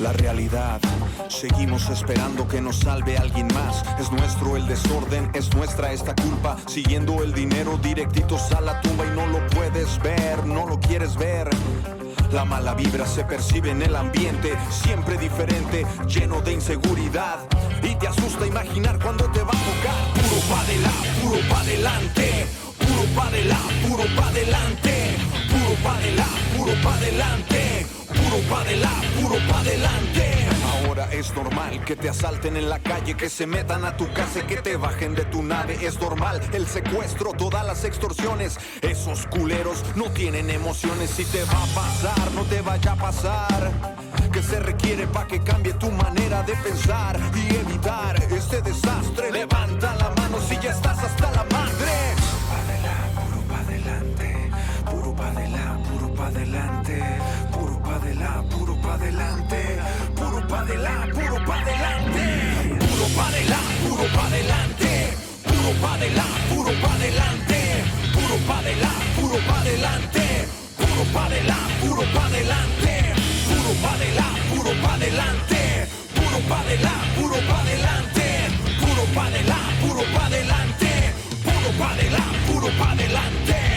la realidad. Seguimos esperando que nos salve alguien más. Es nuestro el desorden, es nuestra esta culpa. Siguiendo el dinero directitos a la tumba y no lo puedes ver, no lo quieres ver. La mala vibra se percibe en el ambiente, siempre diferente, lleno de inseguridad. Y te asusta imaginar cuando te va a tocar. Puro pa' adelante, puro pa' adelante, puro pa' adelante, puro pa' adelante, puro pa' adelante, puro pa' adelante, puro pa' adelante, puro pa' adelante. Ahora es normal que te asalten en la calle, que se metan a tu casa que te bajen de tu nave. Es normal el secuestro, todas las extorsiones. Esos culeros no tienen emociones. Si te va a pasar, no te vaya a pasar. Que se requiere para que cambie tu manera de pensar y evitar este desastre. Levanta la mano si ya estás hasta la madre. Puro pa' adelante, puro pa' adelante, puro pa' adelante, puro pa' adelante, puro pa' adelante, puro pa' adelante, puro pa' adelante, puro pa' adelante, puro pa' adelante, puro pa' adelante, puro pa' adelante, puro pa' adelante, puro pa' adelante, puro pa' adelante, puro pa' adelante, puro pa' adelante, puro pa' adelante, puro pa' adelante, puro pa' adelante, puro pa' adelante, puro pa' adelante, puro pa' adelante, puro pa' adelante.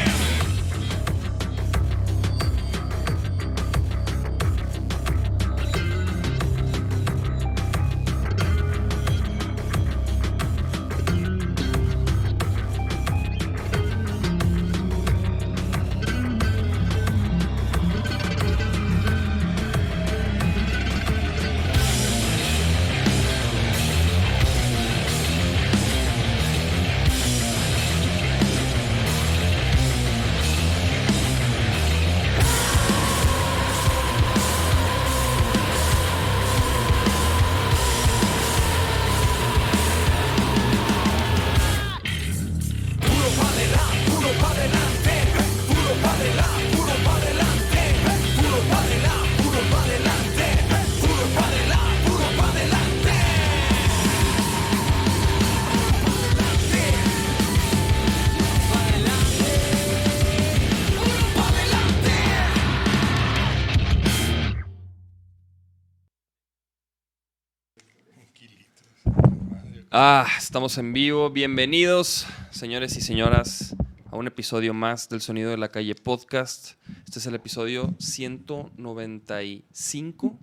Ah, estamos en vivo. Bienvenidos, señores y señoras, a un episodio más del Sonido de la Calle Podcast. Este es el episodio 195.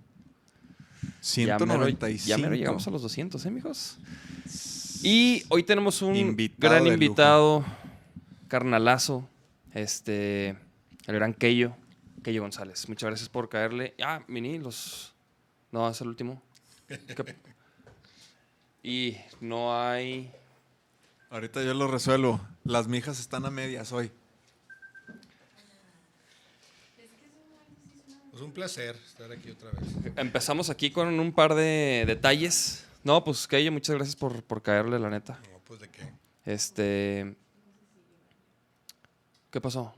Ya mero- 195. Ya mero llegamos a los 200, ¿eh, mijos? Y hoy tenemos un Invitado gran invitado, carnalazo, este, el gran Keyo, Keyo González. Muchas gracias por caerle. Ah, Mini, los... No, es el último. ¿Qué- Y no hay... Ahorita yo lo resuelvo. Las mijas están a medias hoy. Es un placer estar aquí otra vez. Empezamos aquí con un par de detalles. No, pues Keyo, muchas gracias por, por caerle, la neta. No, pues de qué. Este... ¿Qué pasó?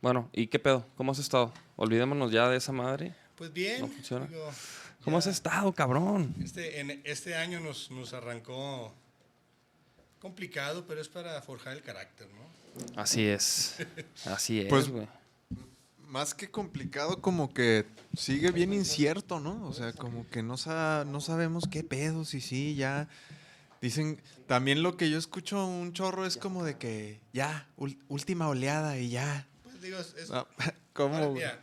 Bueno, ¿y qué pedo? ¿Cómo has estado? Olvidémonos ya de esa madre. Pues bien. No funciona. digo, ¿Cómo has estado, cabrón? Este, en este año nos, nos arrancó complicado, pero es para forjar el carácter, ¿no? Así es. Así es, Pues, güey. Más que complicado, como que sigue bien incierto, ¿no? O sea, como que no, sa- no sabemos qué pedos y sí, ya. Dicen, también lo que yo escucho un chorro es como de que ya, última oleada y ya. Pues digo, es, es- Ah, ahora, ¿Cómo? mira,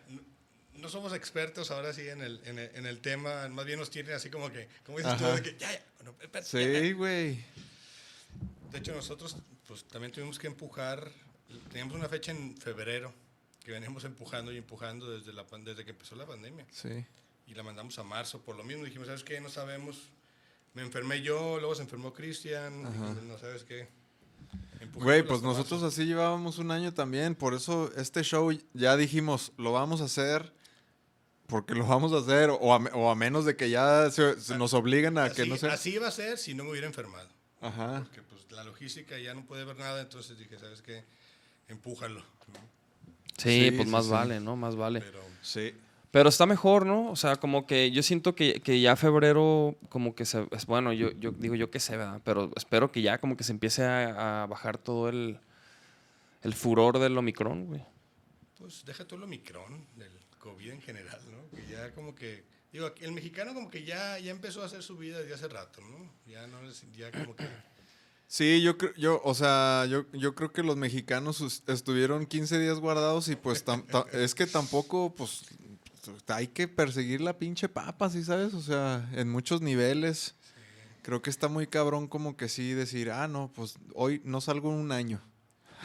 no somos expertos ahora sí en el, en el, en el tema, más bien nos tienen así como que, como dices tú, Ajá. de que ya, ya, espérate. Sí, güey. De hecho, nosotros pues también tuvimos que empujar, teníamos una fecha en febrero que veníamos empujando y empujando desde, la, desde que empezó la pandemia. Sí. y la mandamos a marzo. Por lo mismo dijimos, ¿sabes qué? No sabemos. Me enfermé yo, luego se enfermó Cristian, dijimos, no sabes qué. Güey, pues nosotros así llevábamos un año también. Por eso este show ya dijimos, lo vamos a hacer porque lo vamos a hacer. O a, me- o a menos de que ya se, se nos obliguen a así, que no sea. así iba a ser si no me hubiera enfermado. Ajá. Porque pues la logística ya no puede ver nada, entonces dije, ¿sabes qué? Empújalo. ¿no? Sí, sí, pues sí, más sí. vale, ¿no? Más vale. Pero Sí. Pero está mejor, ¿no? O sea, como que yo siento que, que ya febrero, como que se. Es, bueno, yo, yo digo yo que sé, ¿verdad? Pero espero que ya como que se empiece a, a bajar todo el, el furor del Omicron, güey. Pues deja todo el Omicron, del COVID en general, ¿no? Que ya como que, digo, el mexicano como que ya, ya empezó a hacer su vida desde hace rato, ¿no? Ya no es, ya como que... Sí, yo creo, yo, o sea, yo, yo creo que los mexicanos estuvieron 15 días guardados y pues tam- es que tampoco, pues, hay que perseguir la pinche papa, ¿sí sabes? O sea, en muchos niveles. Creo que está muy cabrón como que sí decir, ah, no, pues hoy no salgo un año.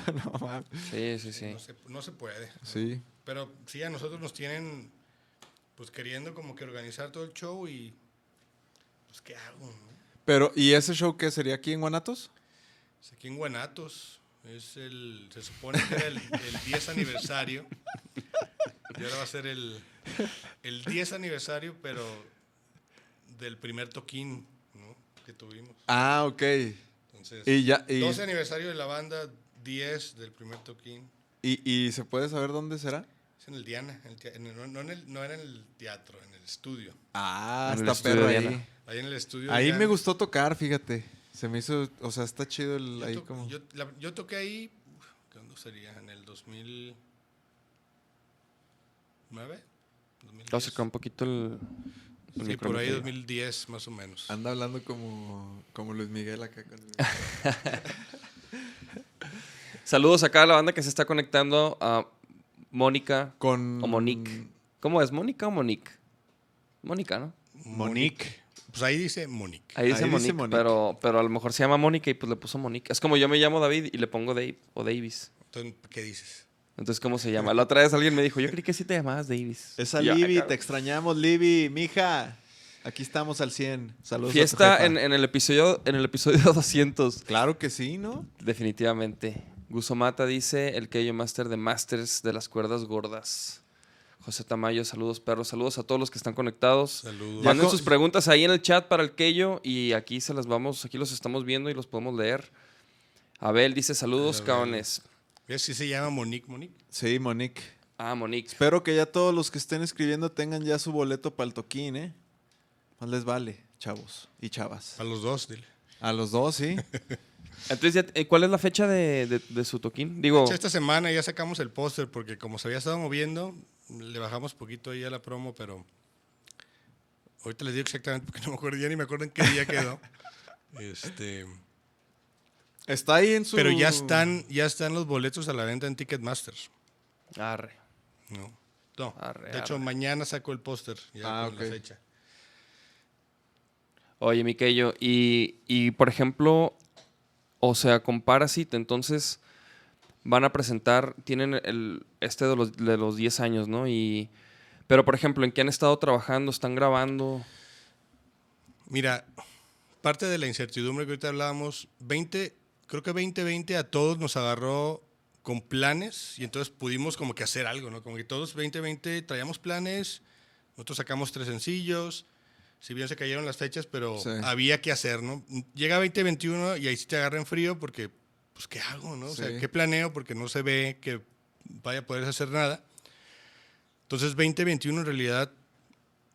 no mames. Sí, sí, sí. No se, no se puede. Sí. Pero sí, a nosotros nos tienen, pues queriendo como que organizar todo el show y, pues, ¿qué hago? no? Pero, ¿y ese show qué sería aquí en Guanatos? Es aquí en Guanatos. Es el, se supone que era el, el 10 aniversario. Y ahora va a ser el, el 10 aniversario, pero del primer toquín ¿no? que tuvimos. Ah, ok. Entonces, Y ya, y, 12 aniversario de la banda, 10 del primer toquín. y, y se puede saber dónde será? Es en el Diana, en el en el- no, no en el- no era en el teatro, en el estudio. Ah, En el está estudio perro ahí. Diana. Ahí en el estudio. Ahí Diana. me gustó tocar, fíjate. Se me hizo, o sea, está chido el, Yo, ahí to- como... yo, la- yo toqué ahí, ¿cuándo sería? En el 2009. Vamos a sacar un poquito el, el Sí, por ahí micrófono. 2010 más o menos. Anda hablando como, como Luis Miguel acá. Con Saludos acá a la banda que se está conectando a Mónica con o Monique. ¿Cómo es? ¿Mónica o Monique? Mónica, ¿no? Monique. Pues ahí dice Monique. Ahí dice, Ahí dice Monique. Pero, pero a lo mejor se llama Mónica y pues le puso Monique. Es como yo me llamo David y le pongo Dave o Davis. Entonces, ¿qué dices? Entonces, ¿cómo se llama? La otra vez alguien me dijo, yo creí que sí te llamabas Davis. Esa "Ah, Libby, cabrón". te extrañamos, Libby. Mija, aquí estamos al 100. Saludos a tu Fiesta jefa. en, en el episodio en el episodio 200. Claro que sí, ¿no? Definitivamente. Guso Mata dice el Keyo Master de Masters de las cuerdas gordas. José Tamayo, saludos perros, saludos a todos los que están conectados. Saludos. Manden sus preguntas ahí en el chat para el Keyo y aquí se las vamos, aquí los estamos viendo y los podemos leer. Abel dice saludos, Abel. cabrones. ¿Ves si se llama Monique Monique? Sí, Monique. Ah, Monique. Espero que ya todos los que estén escribiendo tengan ya su boleto para el toquín, ¿eh? Más les vale, chavos y chavas. A los dos, dile. A los dos, sí. Entonces, eh, ¿cuál es la fecha de, de- de su toquín? Digo, hecho, Esta semana ya sacamos el póster porque como se había estado moviendo, le bajamos poquito ahí a la promo, pero ahorita les digo exactamente porque no me acuerdo ya ni me acuerdo en qué día quedó. Este, Está ahí en su... pero ya están, ya están los boletos a la venta en Ticketmasters. arre. No. No. Arre, de hecho, arre. mañana saco el póster ya Ah, con la ok. fecha. Oye, Miquello, y, y por ejemplo, o sea, con Parasite, entonces van a presentar, tienen el, este de los, de los 10 años, ¿no? Y, pero, por ejemplo, ¿en qué han estado trabajando? ¿Están grabando? Mira, parte de la incertidumbre que ahorita hablábamos, 20, creo que 2020 a todos nos agarró con planes y entonces pudimos como que hacer algo, ¿no? Como que todos 2020 traíamos planes, nosotros sacamos tres sencillos, si bien se cayeron las fechas, pero Sí. había que hacer, ¿no? Llega 2021 y ahí sí te agarra en frío porque, pues, ¿qué hago, no? O sea, Sí. ¿qué planeo? Porque no se ve que vaya a poder hacer nada. Entonces, 2021 en realidad,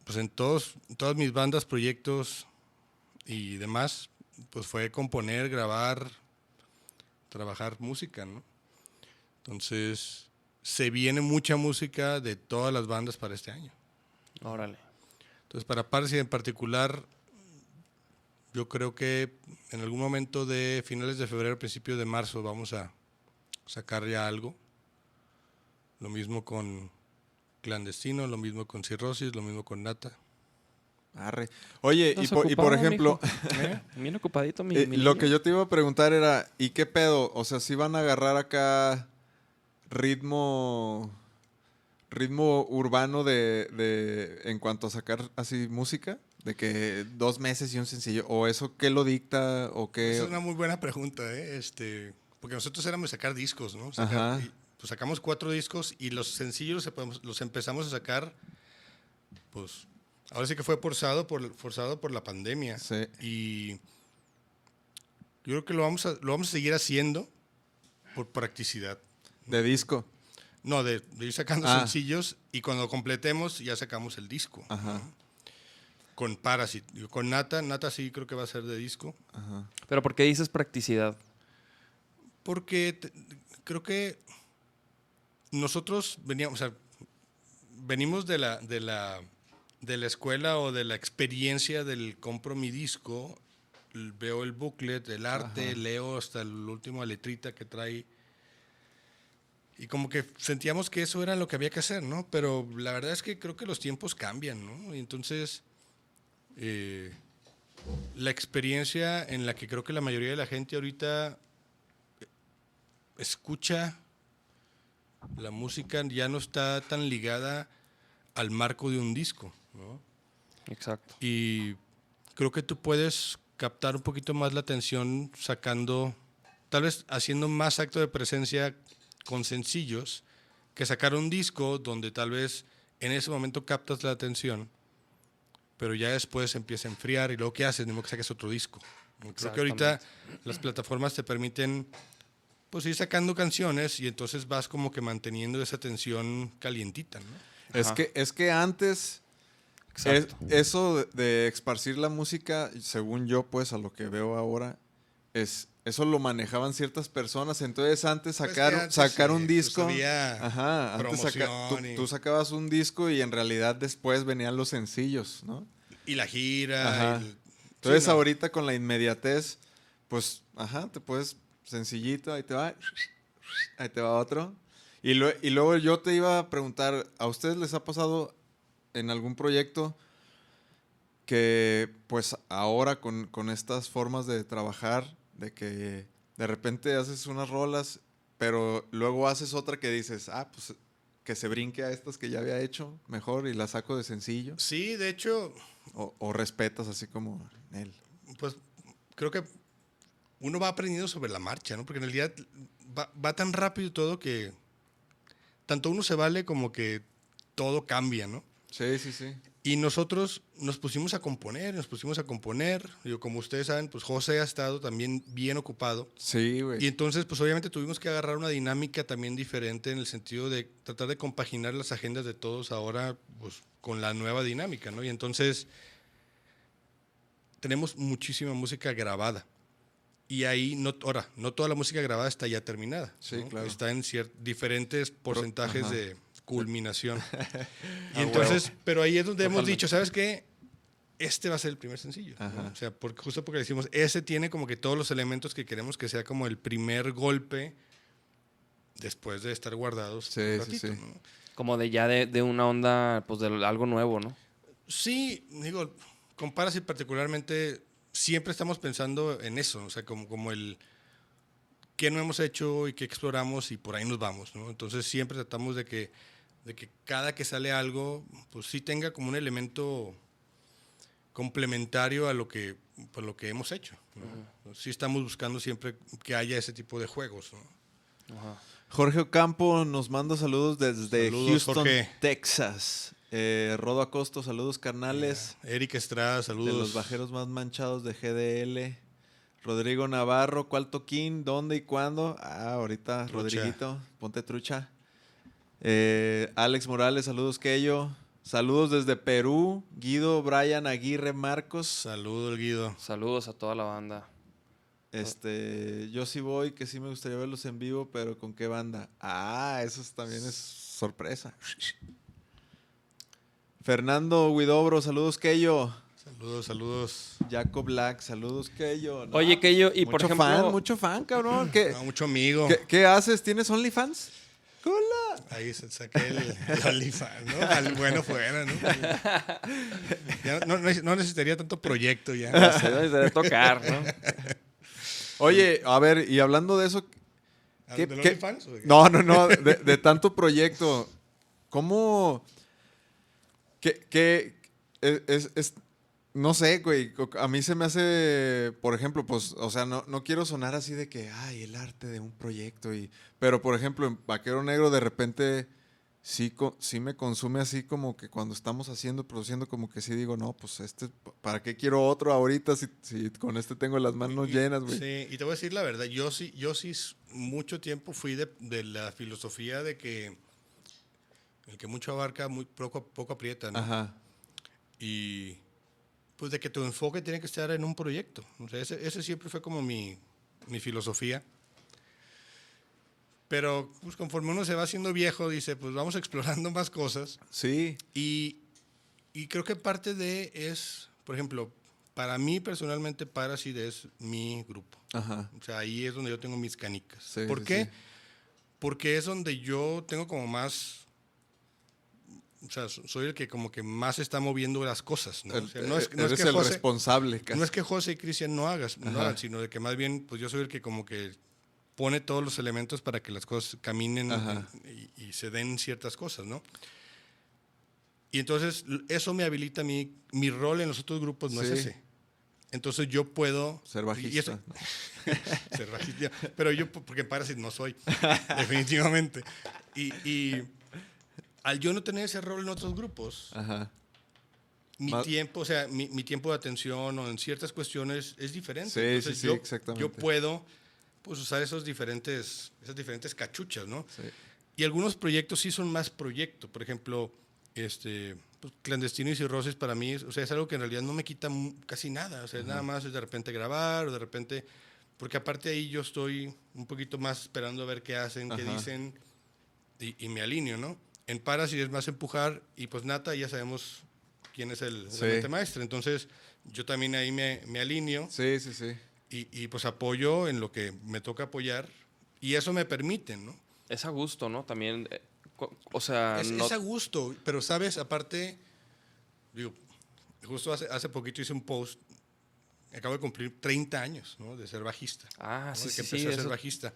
pues en todos, en todas mis bandas, proyectos y demás, pues fue componer, grabar, trabajar música, ¿no? Entonces, se viene mucha música de todas las bandas para este año. Órale. Entonces, para Parsi en particular, yo creo que en algún momento de finales de febrero, principios de marzo, vamos a sacar ya algo. Lo mismo con Clandestino, lo mismo con Cirrosis, lo mismo con Nata. Arre. Oye, y por, y por ejemplo. Bien ocupadito, mi, eh, mi lo niño. que yo te iba a preguntar era, ¿y qué pedo? O sea, si van a agarrar acá ritmo ritmo urbano de, de en cuanto a sacar así música, de que dos meses y un sencillo, o eso qué lo dicta o qué Esa es una muy buena pregunta, ¿eh? Este, porque nosotros éramos sacar discos, ¿no? Sacar- Ajá. y, pues sacamos cuatro discos y los sencillos los, empezamos- a sacar, pues, ahora sí que fue forzado por, forzado por la pandemia. Sí. Y yo creo que lo vamos a, lo vamos a seguir haciendo por practicidad. de disco. No, de, de ir sacando Ah. sencillos y cuando completemos ya sacamos el disco. Ajá. ¿no? Con Parasite. Con Nata, Nata sí creo que va a ser de disco. Ajá. Pero ¿por qué dices practicidad? Porque te- creo que nosotros veníamos, o sea, venimos de la, de la, de la escuela o de la experiencia del compro mi disco, veo el booklet, el arte, leo hasta la última letrita que trae. Y como que sentíamos que eso era lo que había que hacer, ¿no? Pero la verdad es que creo que los tiempos cambian, ¿no? Y entonces, eh, la experiencia en la que creo que la mayoría de la gente ahorita escucha la música ya no está tan ligada al marco de un disco, ¿no? Exacto. Y creo que tú puedes captar un poquito más la atención sacando, tal vez haciendo más acto de presencia con sencillos, que sacar un disco donde tal vez en ese momento captas la atención, pero ya después empieza a enfriar y luego ¿qué haces? Ni modo que saques otro disco. Creo que ahorita las plataformas te permiten pues ir sacando canciones y entonces vas como que manteniendo esa tensión calientita, ¿no? Es que, es que antes Exacto. Es- eso de, de esparcir la música, según yo, pues a lo que veo ahora, es eso lo manejaban ciertas personas. Entonces antes Pues sacar, antes sacar un pues disco, ajá, antes saca- tú, y- tú sacabas un disco y en realidad después venían los sencillos, ¿no? Y la gira. Ajá. y el- Entonces Sí, no. ahorita con la inmediatez, pues, ajá, te puedes sencillito, ahí te va, ahí te va otro. Y, y luego yo te iba a preguntar, ¿a ustedes les ha pasado en algún proyecto que pues ahora con, con estas formas de trabajar, de que de repente haces unas rolas, pero luego haces otra que dices, ah, pues que se brinque a estas que ya había hecho mejor y la saco de sencillo? Sí, de hecho, O, o respetas así como él. pues creo que uno va aprendiendo sobre la marcha, ¿no? Porque en realidad va, va tan rápido todo que tanto uno se vale como que todo cambia, ¿no? Sí, sí, sí. Y nosotros nos pusimos a componer, nos pusimos a componer. Digo, como ustedes saben, pues José ha estado también bien ocupado. Sí, güey. Y entonces, pues obviamente tuvimos que agarrar una dinámica también diferente en el sentido de tratar de compaginar las agendas de todos ahora, pues con la nueva dinámica, ¿no? Y entonces tenemos muchísima música grabada. Y ahí, no, ahora, no toda la música grabada está ya terminada. Sí, ¿no? claro. Está en diferentes porcentajes de culminación. y Ah, entonces, pero ahí es donde hemos Totalmente. dicho, ¿sabes qué? Este va a ser el primer sencillo. ¿no? O sea, porque, justo porque decimos, ese tiene como que todos los elementos que queremos que sea como el primer golpe después de estar guardados Sí, un sí, ratito, sí. ¿no? Como de ya de, de una onda, pues de algo nuevo, ¿no? Sí, digo, con Parasite particularmente, siempre estamos pensando en eso, o sea, como, como el qué no hemos hecho y qué exploramos y por ahí nos vamos, ¿no? Entonces siempre tratamos de que, de que cada que sale algo, pues sí tenga como un elemento complementario a lo que, pues, lo que hemos hecho. ¿no? Sí estamos buscando siempre que haya ese tipo de juegos, ¿no? Jorge Ocampo nos manda saludos desde Saludos, Houston, Jorge. Texas. Eh, Rodo Acosto, saludos carnales. Eric Estrada, saludos. De los bajeros más manchados de GDL. Rodrigo Navarro, ¿cuál toquín? ¿Dónde y cuándo? Ah, ahorita, Trucha. Rodriguito, ponte trucha. Eh, Alex Morales, saludos, Keyo. Saludos desde Perú, Guido, Brian, Aguirre, Marcos. Saludos, Guido. Saludos a toda la banda. Este, yo sí voy, que sí me gustaría verlos en vivo, pero ¿con qué banda? Ah, eso es- también es sorpresa. Fernando Huidobro, saludos, Keyo. Saludos, saludos. Jacob Black, saludos, Keyo. No, Oye, Keyo, y por mucho ejemplo- fan, mucho fan, cabrón. ¿Qué, No, mucho amigo. qué, qué haces? ¿Tienes OnlyFans? Hola. Ahí se saqué el, el OnlyFans, ¿no? Al bueno fuera, ¿no? Ya no, no- no necesitaría tanto proyecto ya. Ya sé, debe tocar, ¿no? Oye, a ver, y hablando de eso, ¿qué-. No, no, no, de, de tanto proyecto, ¿cómo? ¿Qué, qué- es- es- no sé, güey, a mí se me hace, por ejemplo, pues, o sea, no, no quiero sonar así de que, ay, el arte de un proyecto, y, pero por ejemplo, en Vaquero Negro de repente sí, sí me consume así como que cuando estamos haciendo, produciendo, como que sí digo, no, pues este, ¿para qué quiero otro ahorita si, si con este tengo las manos Y- llenas, güey? Sí, y te voy a decir la verdad, yo sí, yo sí mucho tiempo fui de, de la filosofía de que el que mucho abarca, muy poco, poco aprieta, ¿no? Ajá. Y pues de que tu enfoque tiene que estar en un proyecto. O sea, ese, ese siempre fue como mi, mi filosofía. Pero pues, conforme uno se va haciendo viejo, dice, pues vamos explorando más cosas. Sí, Y, y creo que parte de es, por ejemplo, para mí personalmente Parasite es mi grupo. ajá. O sea, ahí es donde yo tengo mis canicas. Sí, ¿Por sí, qué? sí. Porque es donde yo tengo como más... O sea, so- soy el que como que más está moviendo las cosas. ¿no? O El- sea, no es, no es eres que el José- responsable, casi. no es que José y Cristian no hagas, no hagan, sino de que más bien, pues yo soy el que como que pone todos los elementos para que las cosas caminen y, y se den ciertas cosas, ¿no? Y entonces eso me habilita a mí, mi rol en los otros grupos no Sí. es ese. Entonces yo puedo... Ser bajista. eso- ser bajista. Pero yo, porque en Parasite no soy, definitivamente. Y, y al yo no tener ese rol en otros grupos, Ajá. mi Ma- tiempo, o sea, mi, mi tiempo de atención o en ciertas cuestiones es diferente. Sí, Entonces sí, sí, yo, exactamente. Yo puedo pues, usar esos diferentes, esas diferentes cachuchas, ¿no? Sí. Y algunos proyectos sí son más proyecto. Por ejemplo, este, pues, Clandestino y Cirrosis para mí, o sea, es algo que en realidad no me quita casi nada. O sea, nada más es de repente grabar o de repente... Porque aparte ahí yo estoy un poquito más esperando a ver qué hacen, qué Ajá. dicen y, y me alineo, ¿no? En Parasite es más empujar y pues Nata ya sabemos quién es el, Sí. la mente maestra. Entonces yo también ahí me, me alineo Sí, sí, sí. y, y, pues apoyo en lo que me toca apoyar y eso me permite, ¿no? Es a gusto, ¿no? También, eh, o sea, Es, no- es a gusto, pero sabes, aparte, digo, justo hace, hace poquito hice un post, acabo de cumplir 30 años, ¿no? De ser bajista. Ah, ¿no? sí, De sí, que sí, empecé a ser eso, bajista.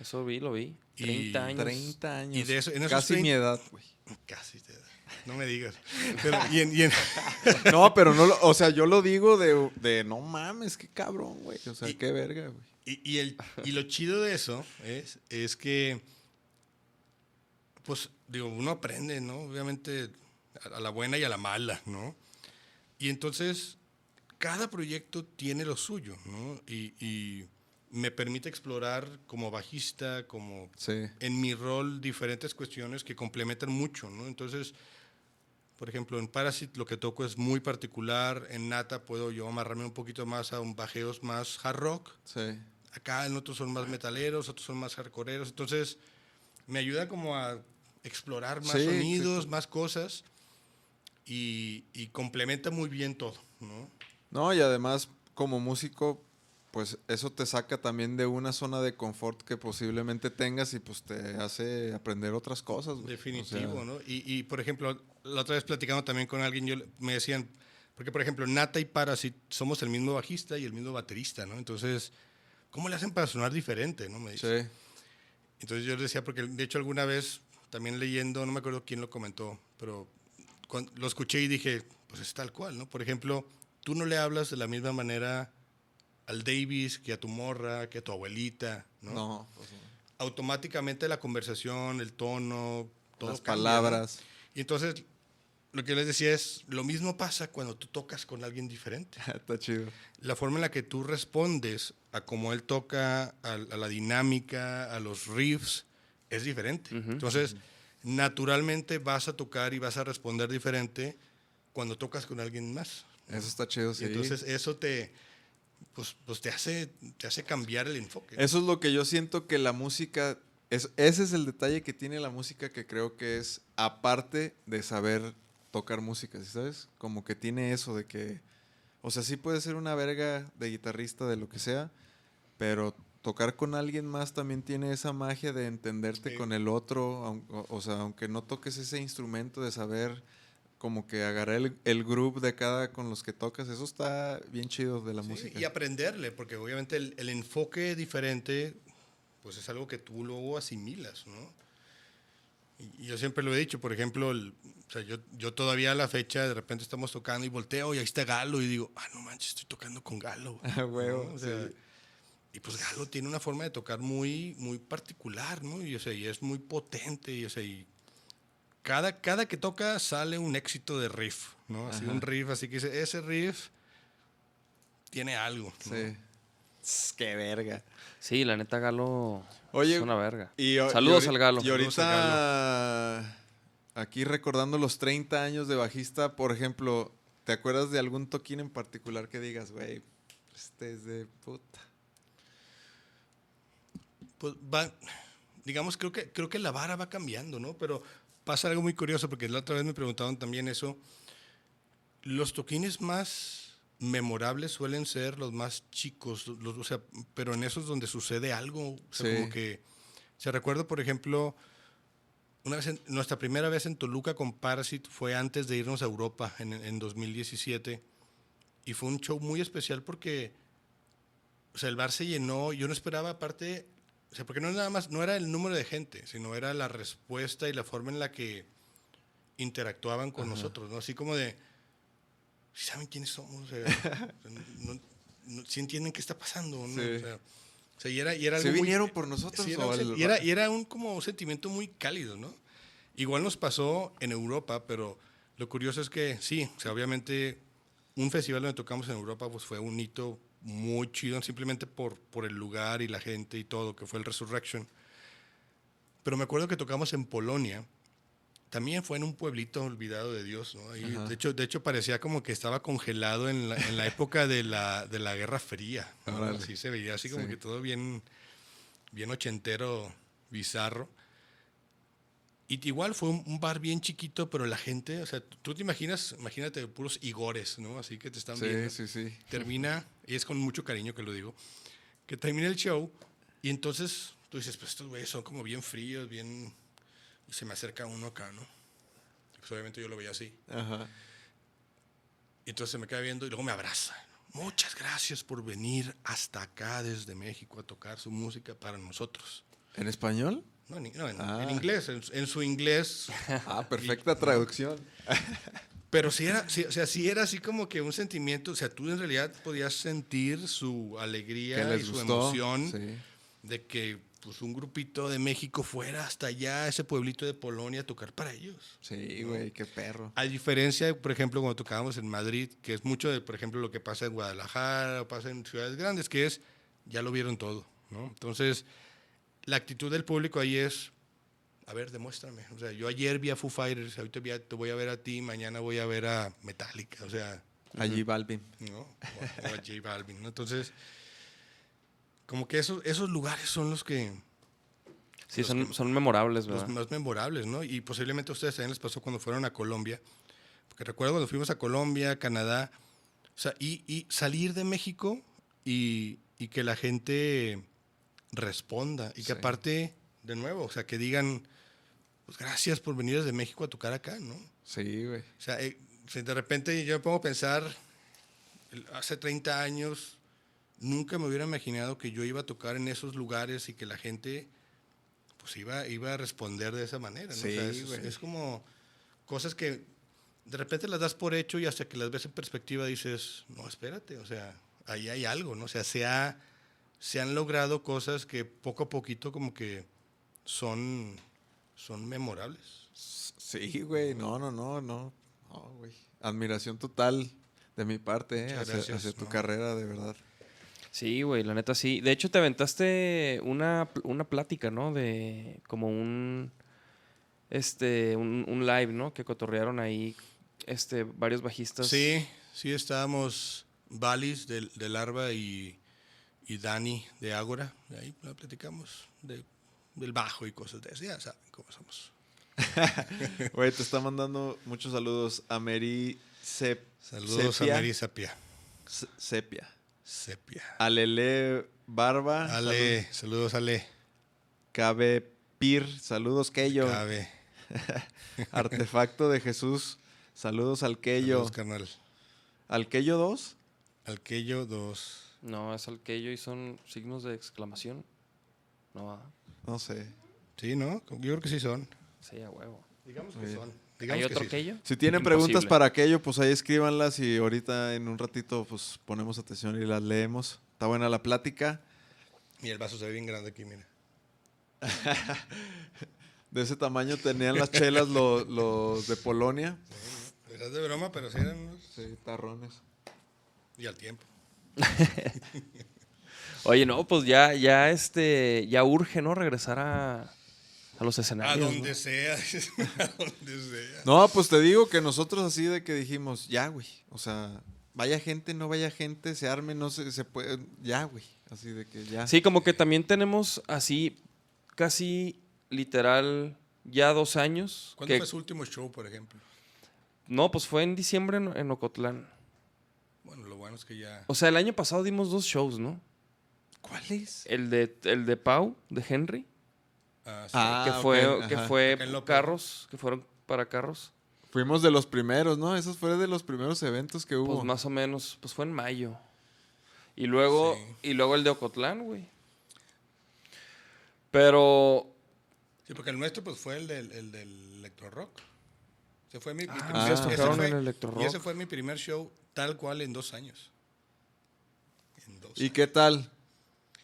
Eso vi, lo vi. Y 30 años. 30 años. Y de eso- en esos Casi 30 mi edad, güey. Casi, te- no me digas. Pero, y en- y en, No, pero no lo, o sea, yo lo digo de, de no mames, qué cabrón, güey. O sea, Y- qué verga, güey. Y, y el, y lo chido de eso es, es que, pues, digo, uno aprende, ¿no? Obviamente a, a la buena y a la mala, ¿no? Y entonces, cada proyecto tiene lo suyo, ¿no? Y, y me permite explorar como bajista, como Sí. en mi rol diferentes cuestiones que complementan mucho, ¿no? Entonces, por ejemplo, en Parasite lo que toco es muy particular, en Nata puedo yo amarrarme un poquito más a un bajeos más hard rock, Sí. acá en otros son más metaleros, otros son más hardcoreeros, entonces me ayuda como a explorar más Sí, sonidos, más cosas y, y complementa muy bien todo, ¿no? No, y además, como músico, pues eso te saca también de una zona de confort que posiblemente tengas y pues te hace aprender otras cosas. güey. O Definitivo, sea, ¿no? Y, y, por ejemplo, la otra vez platicando también con alguien, yo, me decían, porque por ejemplo, Nata y Parasite somos el mismo bajista y el mismo baterista, ¿no? Entonces, ¿cómo le hacen para sonar diferente, no? Me dice. Sí. Entonces yo le decía, porque de hecho alguna vez, también leyendo, no me acuerdo quién lo comentó, pero cuando lo escuché y dije, pues es tal cual, ¿no? Por ejemplo, tú no le hablas de la misma manera al Davis que a tu morra, que a tu abuelita, ¿no? No, pues. Automáticamente la conversación, el tono, todo las cambia, ¿no? palabras. Y entonces, lo que yo les decía es, lo mismo pasa cuando tú tocas con alguien diferente. Está chido. La forma en la que tú respondes a cómo él toca, a, a la dinámica, a los riffs, es diferente. Ujú. Entonces, naturalmente vas a tocar y vas a responder diferente cuando tocas con alguien más. Eso está chido, Y sí. entonces eso te, pues, pues te, hace, te hace cambiar el enfoque. Eso es lo que yo siento que la música. Es, ese es el detalle que tiene la música que creo que es aparte de saber tocar música, ¿sí ¿sabes? Como que tiene eso de que. O sea, sí puede ser una verga de guitarrista, de lo que sea, pero tocar con alguien más también tiene esa magia de entenderte Sí. con el otro, o, o sea, aunque no toques ese instrumento, de saber como que agarrar el, el groove de cada con los que tocas, eso está bien chido de la Sí, música. Y aprenderle, porque obviamente el, el enfoque diferente, pues es algo que tú luego asimilas, ¿no? Y, y yo siempre lo he dicho, por ejemplo, el- o sea, yo, yo todavía a la fecha de repente estamos tocando y volteo y ahí está Galo y digo, ah, no manches, estoy tocando con Galo. Ah, huevo, ¿no? O sea, sí. Y pues Galo tiene una forma de tocar muy, muy particular, ¿no? Y, o sea, y es muy potente, y, o sea, y cada, cada que toca sale un éxito de riff, ¿no? Así Ajá. un riff, así que dice, ese riff tiene algo. ¿no? Sí. Tss, Qué verga. Sí, la neta, Galo Oye, es una verga. Y, Saludos y al Galo. Y Saludos al ahorita, aquí recordando los 30 años de bajista, por ejemplo, ¿te acuerdas de algún toquín en particular que digas, güey, este es de puta? Pues va, digamos, creo que, creo que la vara va cambiando, ¿no? Pero pasa algo muy curioso, porque la otra vez me preguntaban también eso. Los toquines más memorables suelen ser los más chicos, los- o sea, pero en esos donde sucede algo, o sea, Sí. como que... Se recuerdo, por ejemplo, una vez en- nuestra primera vez en Toluca con Parasite fue antes de irnos a Europa en, en 2017 y fue un show muy especial porque o sea, el bar se llenó, yo no esperaba aparte, o sea, porque no nada más, no era el número de gente, sino era la respuesta y la forma en la que interactuaban con nosotros, ¿no? Así como de, "¿Sí ¿saben quiénes somos? O sea, no, no- ¿sí entienden qué está pasando? ¿no? Sí. O sea, o sea, y era, y era ¿Se algo muy- vinieron por nosotros Sí, era o al- y, era, y era un, como un sentimiento muy cálido, ¿no? Igual nos pasó en Europa, pero lo curioso es que sí, o sea, obviamente un festival donde tocamos en Europa pues fue un hito muy chido, simplemente por, por el lugar y la gente y todo, que fue el Resurrection. Pero me acuerdo que tocamos en Polonia, también fue en un pueblito olvidado de Dios, ¿no? Ahí, de, hecho, de hecho, parecía como que estaba congelado en la, en la época de la, de la Guerra Fría. ¿no? Órale. Así se veía, así como Sí. que todo bien, bien ochentero, bizarro. Y igual fue un, bar bien chiquito, pero la gente, o sea, tú te imaginas, imagínate puros igores, ¿no? Así que te están viendo. Sí, sí, sí. Termina, y es con mucho cariño que lo digo, que termina el show y entonces tú dices, pues estos güeyes son como bien fríos, bien... Y se me acerca uno acá, ¿no? Pues obviamente yo lo veía así. Ajá. Y entonces se me queda viendo y luego me abraza. Muchas gracias por venir hasta acá desde México a tocar su música para nosotros. ¿En español? No, en, no, en- Ah. en inglés, en, en su inglés. Ah, perfecta traducción. Pero sí era, sí, o sea, sí era así como que un sentimiento, o sea, tú en realidad podías sentir su alegría y su gustó. emoción Sí. de que pues, un grupito de México fuera hasta allá, ese pueblito de Polonia, a tocar para ellos. Sí, güey, qué perro. A diferencia, de, por ejemplo, cuando tocábamos en Madrid, que es mucho de, por ejemplo, lo que pasa en Guadalajara o pasa en ciudades grandes, que es, ya lo vieron todo, ¿no? Entonces, la actitud del público ahí es, a ver, demuéstrame. O sea, yo ayer vi a Foo Fighters, ahorita vi a- te voy a ver a ti, mañana voy a ver a Metallica, o sea, Allí Balvin. ¿no? O, o a J Balvin, ¿no? Entonces, como que esos, esos lugares son los que, Sí, Los son, que- son memorables, los ¿verdad? más memorables, ¿no? Y posiblemente a ustedes también les pasó cuando fueron a Colombia. Porque recuerdo cuando fuimos a Colombia, Canadá, o sea, y, y salir de México y, y que la gente responda. Y que Sí. aparte, de nuevo, o sea, que digan, pues gracias por venir desde México a tocar acá, ¿no? Sí, güey. O sea, eh, si de repente yo me pongo a pensar, hace 30 años, nunca me hubiera imaginado que yo iba a tocar en esos lugares y que la gente pues iba, iba a responder de esa manera. ¿no? O sea, Sí, es, güey. es como cosas que de repente las das por hecho y hasta que las ves en perspectiva dices, no, espérate, o sea, ahí hay algo, ¿no? O sea, se, ha- se han logrado cosas que poco a poquito como que son, son memorables. Sí, güey. No, no, no, no. No, güey. Admiración total de mi parte, ¿eh? Hacia, gracias, hacia tu no. carrera, de verdad. Sí, güey, la neta sí. De hecho, te aventaste una, una plática, ¿no? De como un, este, un, un live, ¿no? Que cotorrearon ahí, este, varios bajistas. Sí, sí, estábamos Valis de, de Larva y, y Dani de Ágora. de Ahí la platicamos de- del bajo y cosas de eso. Ya saben cómo somos. Güey, te está mandando muchos saludos a Mary Sep Saludos Sepia. a Mary Sepia. Sepia. A Lele Barba. Ale, saludos Ale. Cabe Pir. Saludos, Keyo. Cabe. Artefacto de Jesús. Saludos al Keyo. Saludos, carnal. ¿Al Keyo 2? Alqueyo 2. No, es aquello y son signos de exclamación. No, ¿verdad? No sé. Sí, ¿no? Yo creo que sí son. sí, a huevo. Digamos que que son. ¿Hay otro aquello? Si tienen Imposible. preguntas para aquello, pues ahí escríbanlas y ahorita en un ratito pues ponemos atención y las leemos. Está buena la plática. Y el vaso se ve bien grande aquí, mira. De ese tamaño tenían las chelas lo- los de Polonia. Estás de broma, pero sí eran unos- Sí, tarrones. Y al tiempo. Oye, no, pues ya, ya, este, ya urge, ¿no? Regresar a, a los A escenarios. donde ¿no? sea. a donde sea. No, pues te digo que nosotros así de que dijimos, ya, güey. O sea, vaya gente, no vaya gente, se arme, no se, se puede. Ya, güey. Así de que ya. Sí, como que también tenemos así, casi literal ya dos años. ¿Cuándo que- fue su último show, por ejemplo? No, pues fue en diciembre en, en Ocotlán. Bueno, lo bueno es que ya... O sea, el año pasado dimos dos shows, ¿no? ¿Cuál es? El de, el de Pau, de Henry, Ah, sí. Ah, que ok, fue, que ajá. fue carros, que fueron para carros. Fuimos de los primeros, ¿no? Esos fueron de los primeros eventos que hubo. Pues más o menos, pues fue en mayo. Y luego, Sí. y luego el de Ocotlán, güey. Pero Sí, porque el nuestro pues fue el del, el del Electro Rock. Ese fue mi, mi Ah, primer- ese fue- en el Electro Y ese Rock. fue mi primer show tal cual en dos años. En dos ¿Y qué tal?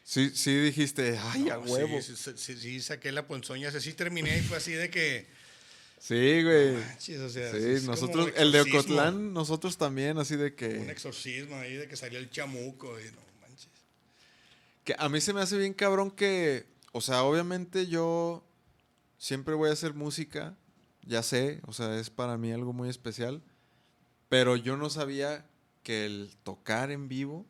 Sí, sí dijiste, ay, a No, sí, huevo. Sí, sí, sí, saqué la ponzoña, así sí terminé y fue así de que... Sí, güey. manches, o sea, Sí, nosotros, un el de Ocotlán, nosotros también, así de Un que, exorcismo ahí de que salió el chamuco y no manches. que a mí se me hace bien cabrón que, o sea, obviamente yo siempre voy a hacer música, ya sé, o sea, es para mí algo muy especial, pero yo no sabía que el tocar en vivo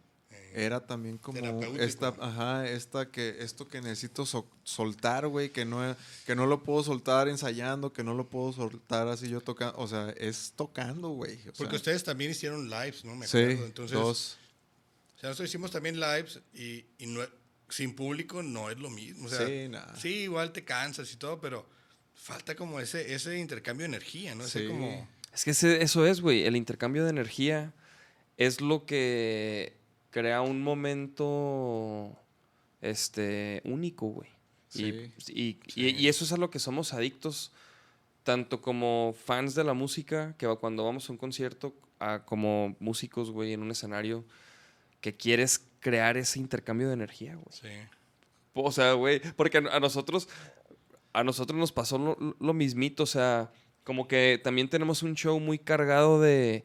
era también como esta, ajá, esta que, esto que necesito so- soltar, güey, que no, que no lo puedo soltar ensayando, que no lo puedo soltar así yo tocando, o sea, es tocando, güey. Porque sea, ustedes también hicieron lives, ¿no? Me sí, acuerdo. Entonces, dos. O sea, nosotros hicimos también lives y, y no- sin público no es lo mismo. O sea, Sí, nada. sí, igual te cansas y todo, pero falta como ese, ese intercambio de energía, ¿no? Ese Sí. como... es que ese- eso es, güey. El intercambio de energía es lo que crea un momento este, único, güey. Y- Sí. Y, y- eso es a lo que somos adictos, tanto como fans de la música, que cuando vamos a un concierto, a como músicos, güey, en un escenario, que quieres crear ese intercambio de energía, güey. Sí. O sea, güey, porque a a nosotros, a nosotros nos pasó lo, lo mismito, o sea, como que también tenemos un show muy cargado de,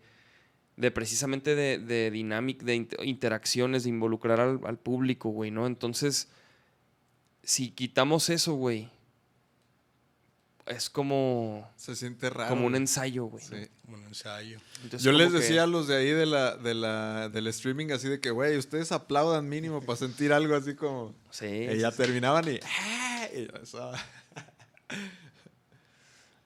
de precisamente de, de dinámica, de int- interacciones, de involucrar al, al público, güey, ¿no? Entonces, si quitamos eso, güey, es como, Se siente raro. como un ensayo, güey. Sí. Como un ensayo. Entonces, Yo les que- decía a los de ahí de la, de la, del streaming así de que, güey, ustedes aplaudan mínimo para sentir algo así como... Sí, Y ya sí, terminaban y... "Ah", y eso-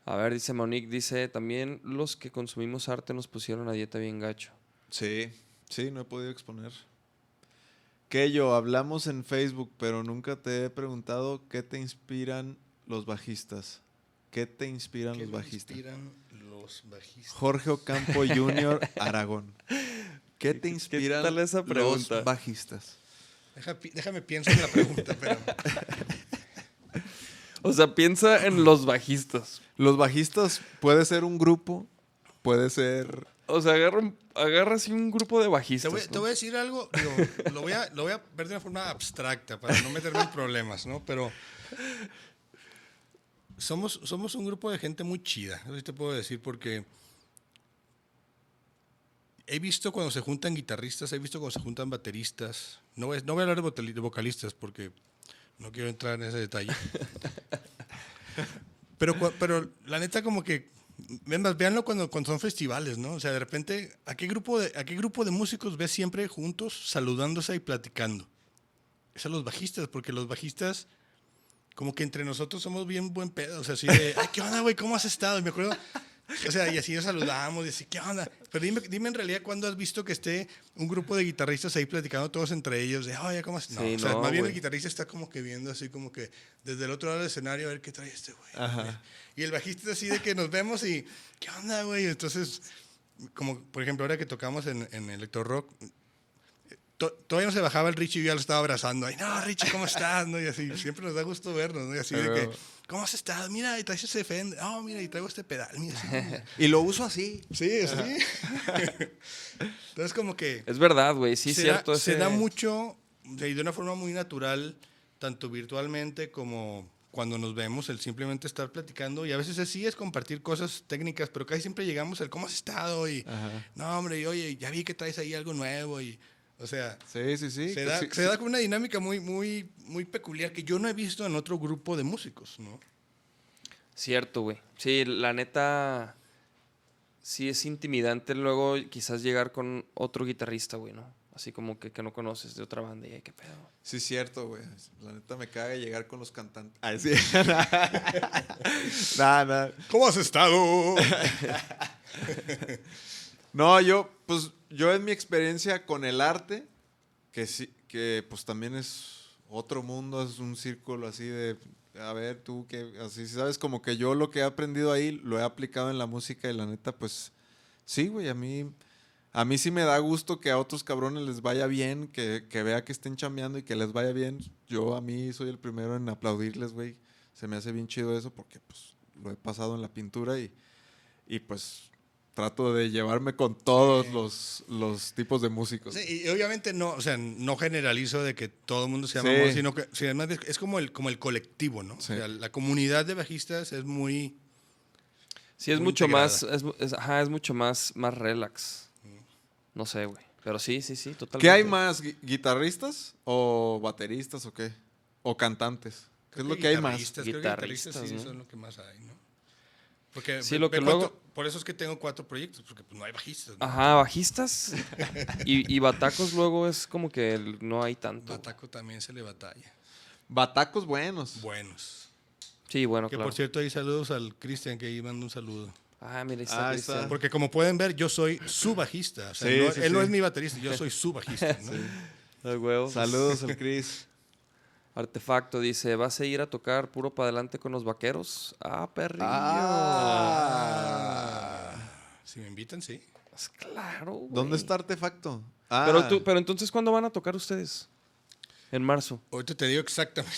A ver, dice Monique, dice, también los que consumimos arte nos pusieron a dieta bien gacho. Sí, sí, no he podido exponer. Que yo, hablamos en Facebook, pero nunca te he preguntado qué te inspiran los bajistas. ¿Qué te inspiran ¿Qué los bajistas? inspiran los bajistas? Jorge Ocampo Jr. Aragón. ¿Qué te inspiran tal esa pregunta? los bajistas? Deja déjame pienso en la pregunta, pero... O sea, piensa en los bajistas. Los bajistas puede ser un grupo, puede ser... O sea, agarra, un- agarra así un grupo de Te bajistas. voy, ¿no? te voy a decir algo, digo, lo, voy a, lo voy a ver de una forma abstracta para no meterme en problemas, ¿no? Pero somos, somos un grupo de gente muy chida, eso sí te puedo decir, porque he visto cuando se juntan guitarristas, he visto cuando se juntan bateristas. No voy, no voy a hablar de vocalistas porque no quiero entrar en ese detalle. Pero, pero la neta como que, véanlo cuando, cuando son festivales, ¿no? O sea, de repente, ¿a qué, grupo de, ¿a qué grupo de músicos ves siempre juntos, saludándose y platicando? Es a los bajistas, porque los bajistas, como que entre nosotros somos bien buen pedo, o sea, así de, ay, ¿qué onda, güey? ¿Cómo has estado? Y me acuerdo, o sea, y así nos saludamos, y así, ¿qué onda? Pero dime, dime en realidad cuándo has visto que esté un grupo de guitarristas ahí platicando todos entre ellos, de, oye, ¿cómo has-?" No, Sí, o sea, no, más bien el güey. guitarrista está como que viendo así como que desde el otro lado del escenario a ver qué trae este güey. Ajá. Y el bajista es así de que nos vemos y, ¿qué onda, güey? Entonces, como por ejemplo, ahora que tocamos en, en Electro Rock, to- todavía no se bajaba el Richie y yo ya lo estaba abrazando. Ay, no, Richie, ¿cómo estás? ¿No? Y así, siempre nos da gusto vernos, ¿no? Y así de que, Pero- ¿cómo has estado? Mira, y traes ese Fender. Oh, mira, y traigo este pedal. Mira, así. Y lo uso así. Sí, sí. Entonces, como que Es verdad, güey. Sí, se, cierto. da, se ese- da mucho de, de una forma muy natural, tanto virtualmente como cuando nos vemos, el simplemente estar platicando. Y a veces así es compartir cosas técnicas, pero casi siempre llegamos al cómo has estado y, Ajá. no, hombre, y oye, ya vi que traes ahí algo nuevo. y O sea, Sí, sí, sí. se, da, sí- se da como una dinámica muy, muy, muy peculiar que yo no he visto en otro grupo de músicos, ¿no? Cierto, güey. Sí, la neta. Sí es intimidante luego quizás llegar con otro guitarrista, güey, ¿no? Así como que, que no conoces de otra banda y "Ay, qué pedo. Sí, cierto, güey. La neta me caga llegar con los cantantes. Ah, sí. Nada, nada. ¿Cómo has estado? No, yo, pues, yo en mi experiencia con el arte, que sí, que pues también es otro mundo, es un círculo así de, a ver, tú que, así, sabes, como que yo lo que he aprendido ahí lo he aplicado en la música y la neta, pues, sí, güey, a mí, a mí sí me da gusto que a otros cabrones les vaya bien, que, que vea que estén chambeando y que les vaya bien. Yo a mí soy el primero en aplaudirles, güey. Se me hace bien chido eso porque, pues, lo he pasado en la pintura y, y pues trato de llevarme con todos Sí. los, los tipos de músicos. Sí, y obviamente no, o sea, no generalizo de que todo el mundo se llama Sí. Sino que es como el, como el colectivo, ¿no? Sí. O sea, la comunidad de bajistas es muy... Sí, es Muy mucho integrada. más, es, mu- es- ajá, es mucho más, más relax. No sé, güey. Pero sí, sí, sí, totalmente. ¿Qué hay más? ¿Gui- ¿Guitarristas o bateristas o qué? ¿O cantantes? ¿Qué creo es lo que hay más? guitarristas, creo que guitarristas sí son lo que más hay, ¿no? Porque Sí, lo que luego- Por eso es que tengo cuatro proyectos, porque pues no hay bajistas. ¿no? Ajá, bajistas. y, y batacos luego es como que no hay tanto. Bataco también se le batalla. Batacos buenos. Buenos. Sí, bueno, que claro. por cierto, ahí saludos al Cristian, que ahí manda un saludo. Ah, mira, ahí Ah, está está. Porque como pueden ver, yo soy su bajista. O sea, Sí, no- sí, él no es mi baterista, yo soy su bajista. ¿no? Huevos. Saludos al Chris. Artefacto dice, ¿vas a ir a tocar puro para adelante con los vaqueros? Ah, perrillo. Ah. Si me invitan, sí. Pues claro, güey. ¿Dónde está Artefacto? Ah, Pero, tú, pero entonces, ¿cuándo van a tocar ustedes? En marzo. Ahorita te digo exactamente.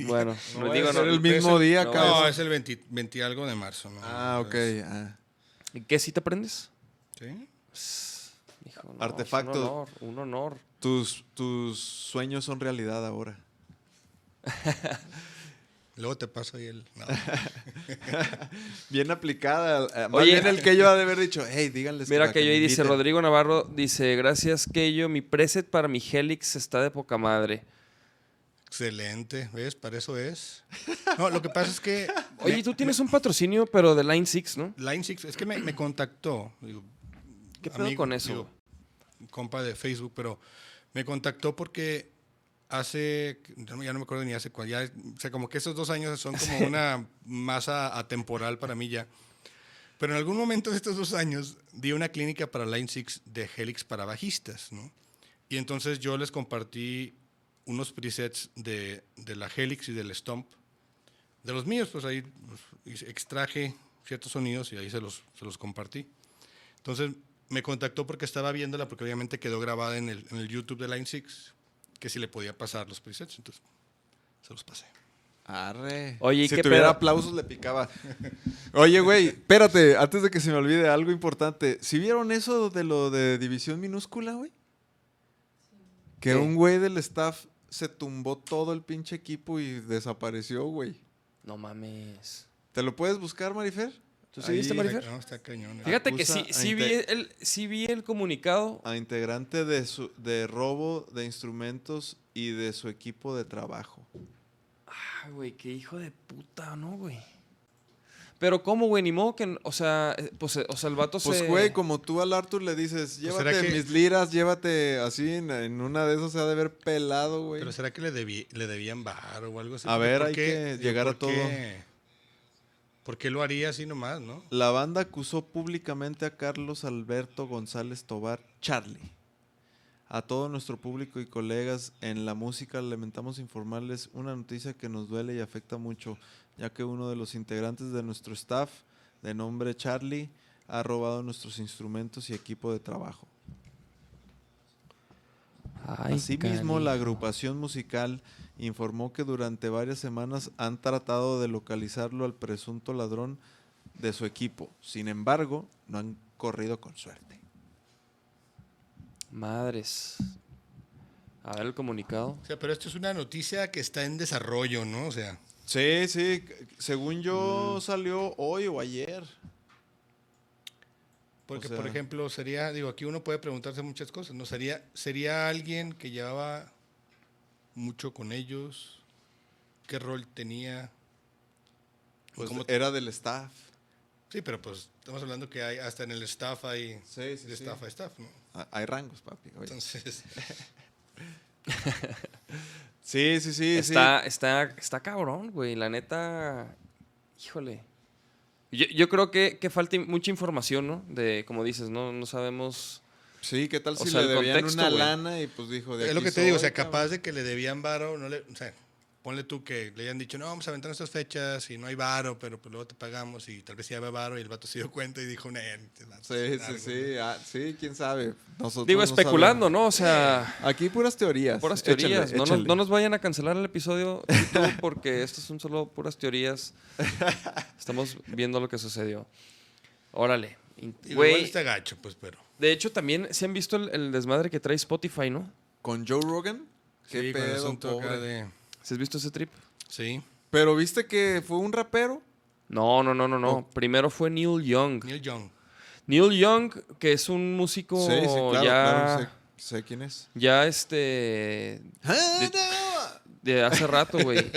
Bueno, No digo a ser no. el mismo día, no, cabrón. No, es el 20, 20 algo de marzo. ¿no? Ah, ok. Ah. ¿Y ¿Qué si te aprendes? ¿Sí? Hijo, no, es Artefacto. Un honor, un honor. Tus, tus sueños son realidad ahora. Luego te paso ahí el. no. Bien aplicada. eh, Más Oye. bien el que yo ha de haber dicho, hey, díganles Mira que yo ahí dice inviten". Rodrigo Navarro, dice, gracias Keyo, mi preset para mi Helix está de poca madre. Excelente, ¿ves? Para eso es. No, lo que pasa es que. Oye, tú tienes un patrocinio, pero de Line 6, ¿no? Line Six, es que me, me contactó. digo, ¿Qué pedo con eso? digo, compa de Facebook, pero me contactó porque hace, ya no me acuerdo ni hace cuál, ya, o sea, como que esos dos años son como una masa atemporal para mí ya. Pero en algún momento de estos dos años di una clínica para Line Six de Helix para bajistas, ¿no? Y entonces yo les compartí unos presets de, de la Helix y del Stomp. De los míos, pues ahí pues, extraje ciertos sonidos y ahí se los, se los compartí. Entonces me contactó porque estaba viéndola, porque obviamente quedó grabada en el, en el YouTube de Line 6, que si le podía pasar los presets. Entonces se los pasé. Arre. Oye, ¿y si qué tuviera pedo? aplausos le picaba. Oye, güey, espérate, antes de que se me olvide algo importante. ¿Sí vieron eso de lo de división minúscula, güey? Que ¿Qué? un güey del staff se tumbó todo el pinche equipo y desapareció, güey. No mames. ¿Te lo puedes buscar, Marifer? ¿Tú sí viste, Marifer? No, está cañón. Fíjate que sí, sí, vi el, sí vi el comunicado. A integrante de, su, de robo de instrumentos y de su equipo de trabajo. Ay, güey, qué hijo de puta, ¿no, güey? Pero ¿cómo, güey? Ni modo que... O sea, eh, pues, eh, o sea el vato Pues, se... güey, como tú al Arthur le dices, ¿será llévate que- mis liras, llévate así, en, en una de esas se ha de ver pelado, güey. Pero será que le, debí- le debían bajar o algo así. A ver, ¿por hay qué? que llegar a ¿por todo. qué? ¿Por qué lo haría así nomás, no? La banda acusó públicamente a Carlos Alberto González Tobar, Charlie. A todo nuestro público y colegas en la música lamentamos informarles una noticia que nos duele y afecta mucho, ya que uno de los integrantes de nuestro staff, de nombre Charlie, ha robado nuestros instrumentos y equipo de trabajo. Ay, Asimismo, la agrupación musical informó que durante varias semanas han tratado de localizarlo al presunto ladrón de su equipo. Sin embargo, no han corrido con suerte. Madres. A ver el comunicado. O sea, pero esto es una noticia que está en desarrollo, ¿no? O sea, Sí, sí, según yo Mm. salió hoy o ayer. Porque O sea- por ejemplo, sería, digo, aquí uno puede preguntarse muchas cosas, ¿no? Sería, sería alguien que llevaba mucho con ellos, qué rol tenía. Pues ¿Cómo- era del staff. Sí, pero pues estamos hablando que hay hasta en el staff hay Sí, sí, de sí. staff a staff, ¿no? a- hay rangos, papi. oye. Entonces, Sí, sí, sí. Está, está, está cabrón, güey. La neta, híjole. Yo, yo creo que, que falta mucha información, ¿no? De, como dices, no, no sabemos. Sí, ¿qué tal O si sea, le debían contexto, una lana y pues dijo de es lo que te digo, o sea, cabrón? capaz de que le debían varo, no le, o sea, ponle tú que le hayan dicho, no, vamos a aventar estas fechas y no hay varo, pero pues luego te pagamos y tal vez sí había varo y el vato se dio cuenta y dijo, "Nah, te va a Sí, sí, algo", sí. ah, sí, quién sabe. Nosotros Digo, no especulando, sabemos. ¿no? O sea, Aquí puras teorías. puras Échale, teorías. no, nos, échale. no nos vayan a cancelar el episodio YouTube porque estos son solo puras teorías. Estamos viendo lo que sucedió. Órale. Güey, está gacho, pues, pero. de hecho, también se han visto el, el desmadre que trae Spotify, ¿no? ¿Con Joe Rogan? ¿Qué Sí, pedo, pobre? de- ¿Se has visto ese trip? Sí, Pero viste que fue un rapero. No, no, no, no, no. Oh. Primero fue Neil Young. Neil Young. Neil Young, que es un músico Sí, sí, claro, ya, claro, sé, sé quién es. ya este, Ah, de hace rato, güey.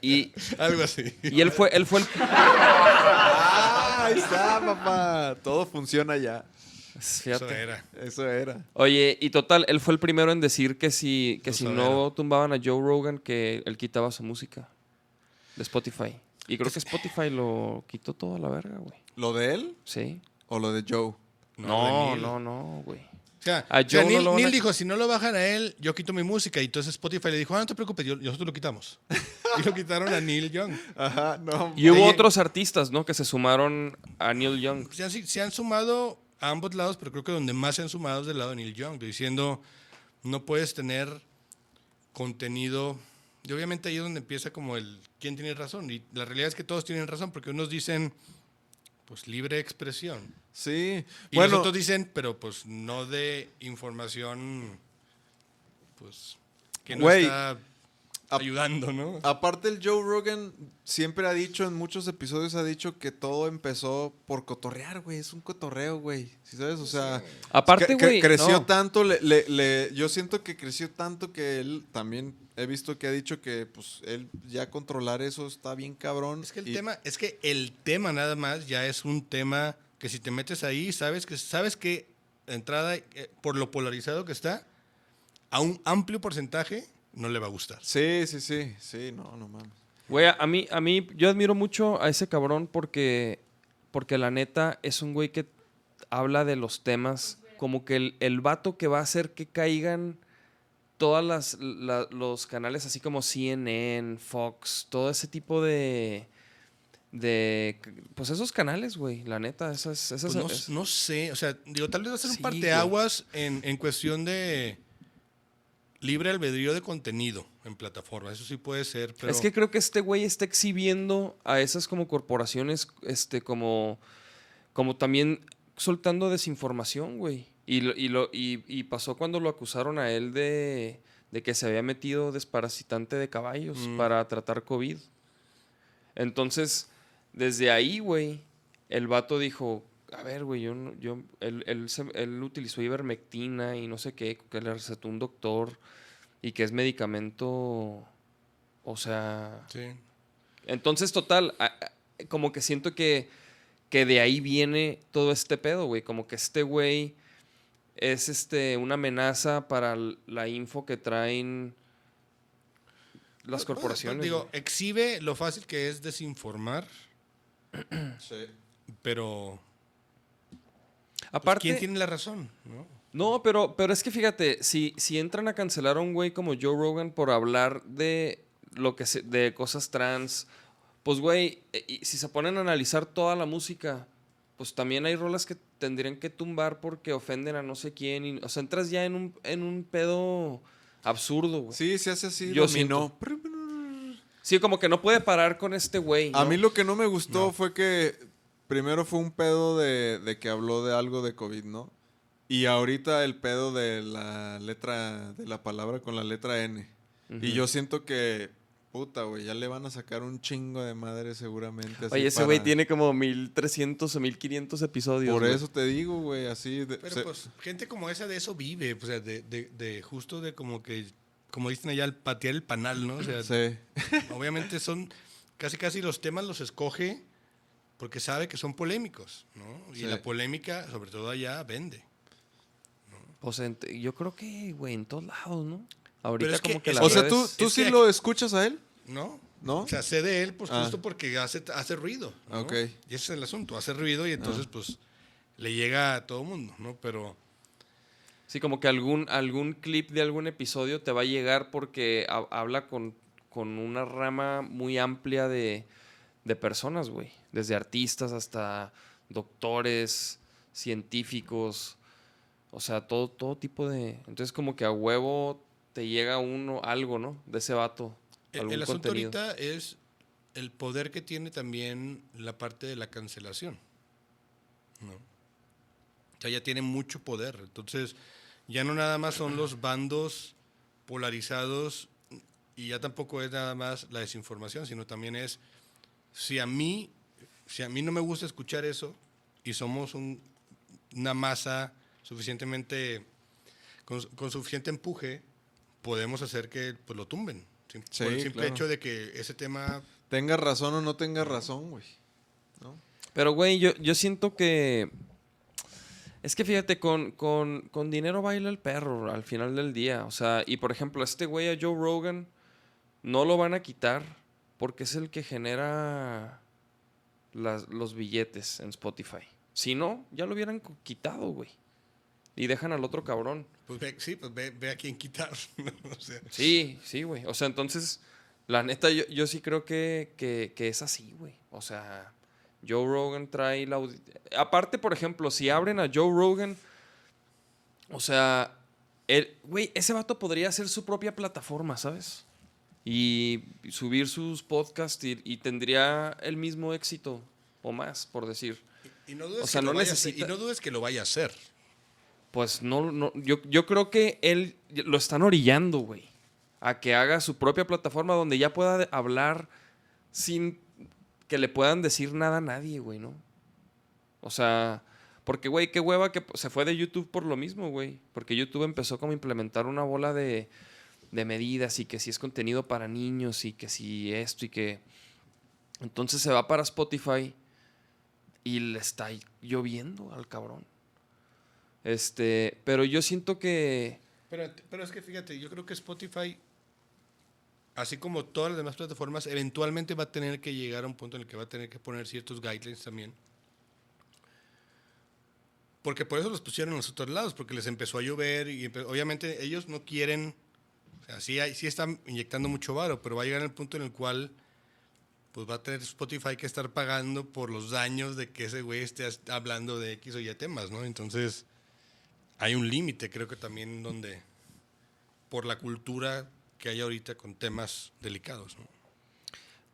Y, Algo así. y él fue, él fue el, Ah, ahí está, papá. Todo funciona ya. Eso era. Eso era. Oye, y total, él fue el primero en decir que si, que Lo si no tumbaban a Joe Rogan, que él quitaba su música de Spotify. Y creo que Spotify lo quitó todo a la verga, güey. ¿Lo de él Sí. o lo de Joe? No, de no, no, güey. O sea, A o sea, Joe no Neil, a- Neil dijo, si no lo bajan a él, yo quito mi música. Y entonces Spotify le dijo, ah, no te preocupes, yo- nosotros lo quitamos. y lo quitaron a Neil Young. Ajá, no. Y hubo Oye. otros artistas, ¿no? Que se sumaron a Neil Young. Se han, se han sumado a ambos lados, pero creo que donde más se han sumado es del lado de Neil Young, diciendo, no puedes tener contenido... Y obviamente ahí es donde empieza como el quién tiene razón. Y la realidad es que todos tienen razón, porque unos dicen, pues libre expresión. Sí. Y bueno, los otros dicen, pero pues no de información, pues, que no Güey, está ayudando, ¿no? aparte el Joe Rogan siempre ha dicho, en muchos episodios ha dicho que todo empezó por cotorrear, güey. Es un cotorreo, güey. ¿Sí sabes? O sea, Aparte, güey. creció no. tanto, le, le- le- yo siento que creció tanto que él también he visto que ha dicho que pues él ya controlar eso está bien cabrón. Es que el y- tema, es que el tema nada más ya es un tema que si te metes ahí, sabes que, sabes que de entrada, eh, por lo polarizado que está, a un amplio porcentaje no le va a gustar. Sí, sí, sí, sí, no, no mames. Güey, a mí, a mí, yo admiro mucho a ese cabrón porque, porque la neta es un güey que habla de los temas como que el, el vato que va a hacer que caigan todas las la- los canales así como CNN, Fox, todo ese tipo de de pues esos canales, güey, la neta, esas esas Pues no, es- no sé, o sea, digo, tal vez va a ser un parteaguas en, en cuestión de libre albedrío de contenido en plataforma. Eso sí puede ser, pero... Es que creo que este güey está exhibiendo a esas como corporaciones, este, como, como también soltando desinformación, güey. Y, lo- y, lo, y, y pasó cuando lo acusaron a él de, de que se había metido desparasitante de caballos Mm. para tratar COVID. Entonces, desde ahí, güey, el vato dijo, a ver, güey, yo, no- yo, él, él, utilizó ivermectina y no sé qué, que le recetó un doctor y que es medicamento, o sea... Sí. Entonces, total, como que siento que, que de ahí viene todo este pedo, güey. Como que este güey es este, una amenaza para la info que traen las Bueno, corporaciones. Digo, güey. exhibe lo fácil que es desinformar, Sí. pero Aparte, ¿quién tiene la razón? ¿no? no, pero, pero es que fíjate, si, si entran a cancelar a un güey como Joe Rogan por hablar de lo que se- de cosas trans, pues güey, eh, y si se ponen a analizar toda la música, pues también hay rolas que tendrían que tumbar porque ofenden a no sé quién. y- o sea, entras ya en un, en un pedo absurdo, güey. Sí. Sí, se hace así, Yo dominó. como que no puede parar con este güey. A ¿no? mí lo que no me gustó No. fue que primero fue un pedo de, de que habló de algo de COVID, ¿no? Y ahorita el pedo de la letra, de la palabra con la letra N. Y yo siento que, puta, güey, ya le van a sacar un chingo de madre seguramente. así Oye, ese güey para- tiene como 1300 o 1500 episodios. Por güey. eso te digo, güey, así. de- Pero se- pues gente como esa de eso vive, o sea, de, de, de justo de como que, como dicen allá, el patear el panal, ¿no? O sea, sí. obviamente son, casi casi los temas los escoge porque sabe que son polémicos, ¿no? Y Sí. la polémica, sobre todo allá, vende. Pues en- yo creo que, güey, en todos lados, ¿no? Ahorita es que como que es- las O sea, ¿tú, tú sí que- lo escuchas a él? ¿No? ¿No? O sea, sé de él, pues Ah. justo porque hace, hace ruido. ¿no? Ok. Y ese es el asunto, hace ruido y entonces, pues, le llega a todo mundo, ¿no? Pero Sí, como que algún, algún clip de algún episodio te va a llegar porque ha- habla con, con una rama muy amplia de, de personas, güey. Desde artistas hasta doctores, científicos, o sea, todo, todo tipo de... Entonces como que a huevo te llega uno, algo, ¿no? De ese vato. el, el asunto contenido. ahorita es el poder que tiene también la parte de la cancelación. ¿no? O sea, ya tiene mucho poder. Entonces, ya no nada más son los bandos polarizados y ya tampoco es nada más la desinformación, sino también es si a mí, si a mí no me gusta escuchar eso y somos un- una masa suficientemente con, con suficiente empuje, podemos hacer que pues, lo tumben. Sim- Sí, por el simple claro. hecho de que ese tema Tenga razón o no tenga razón, güey. ¿No? Pero, güey, yo, yo siento que. Es que fíjate, con, con, con dinero baila el perro al final del día. O sea, y por ejemplo, este güey a Joe Rogan no lo van a quitar porque es el que genera las- los billetes en Spotify. Si no, ya lo hubieran quitado, güey. Y dejan al otro cabrón. Pues ve, sí, pues ve, ve a quién quitar. O sea, Sí, sí, güey. O sea, entonces, la neta, yo, yo sí creo que, que, que es así, güey. O sea, Joe Rogan trae la... Aparte, por ejemplo, si abren a Joe Rogan, o sea, el, güey, ese vato podría hacer su propia plataforma, ¿sabes? Y subir sus podcasts y, y tendría el mismo éxito o más, por decir. y, y no dudes O sea, que no lo vaya a hacer- necesita- y no dudes que lo vaya a hacer. Pues no, no yo, yo creo que él lo están orillando, güey. A que haga su propia plataforma donde ya pueda hablar sin que le puedan decir nada a nadie, güey, ¿no? O sea, porque, güey, qué hueva que se fue de YouTube por lo mismo, güey. Porque YouTube empezó como a implementar una bola de, de medidas y que si es contenido para niños y que si esto y que... Entonces se va para Spotify y le está lloviendo al cabrón. Este, pero yo siento que Pero, pero es que fíjate, yo creo que Spotify, así como todas las demás plataformas, eventualmente va a tener que llegar a un punto en el que va a tener que poner ciertos guidelines también. Porque por eso los pusieron en los otros lados, porque les empezó a llover y obviamente ellos no quieren, o sea, sí, hay- están inyectando mucho varo, pero va a llegar el punto en el cual pues va a tener Spotify que estar pagando por los daños de que ese güey esté hablando de X o Y temas, ¿no? Entonces, hay un límite, creo que también donde, por la cultura que hay ahorita con temas delicados, ¿no?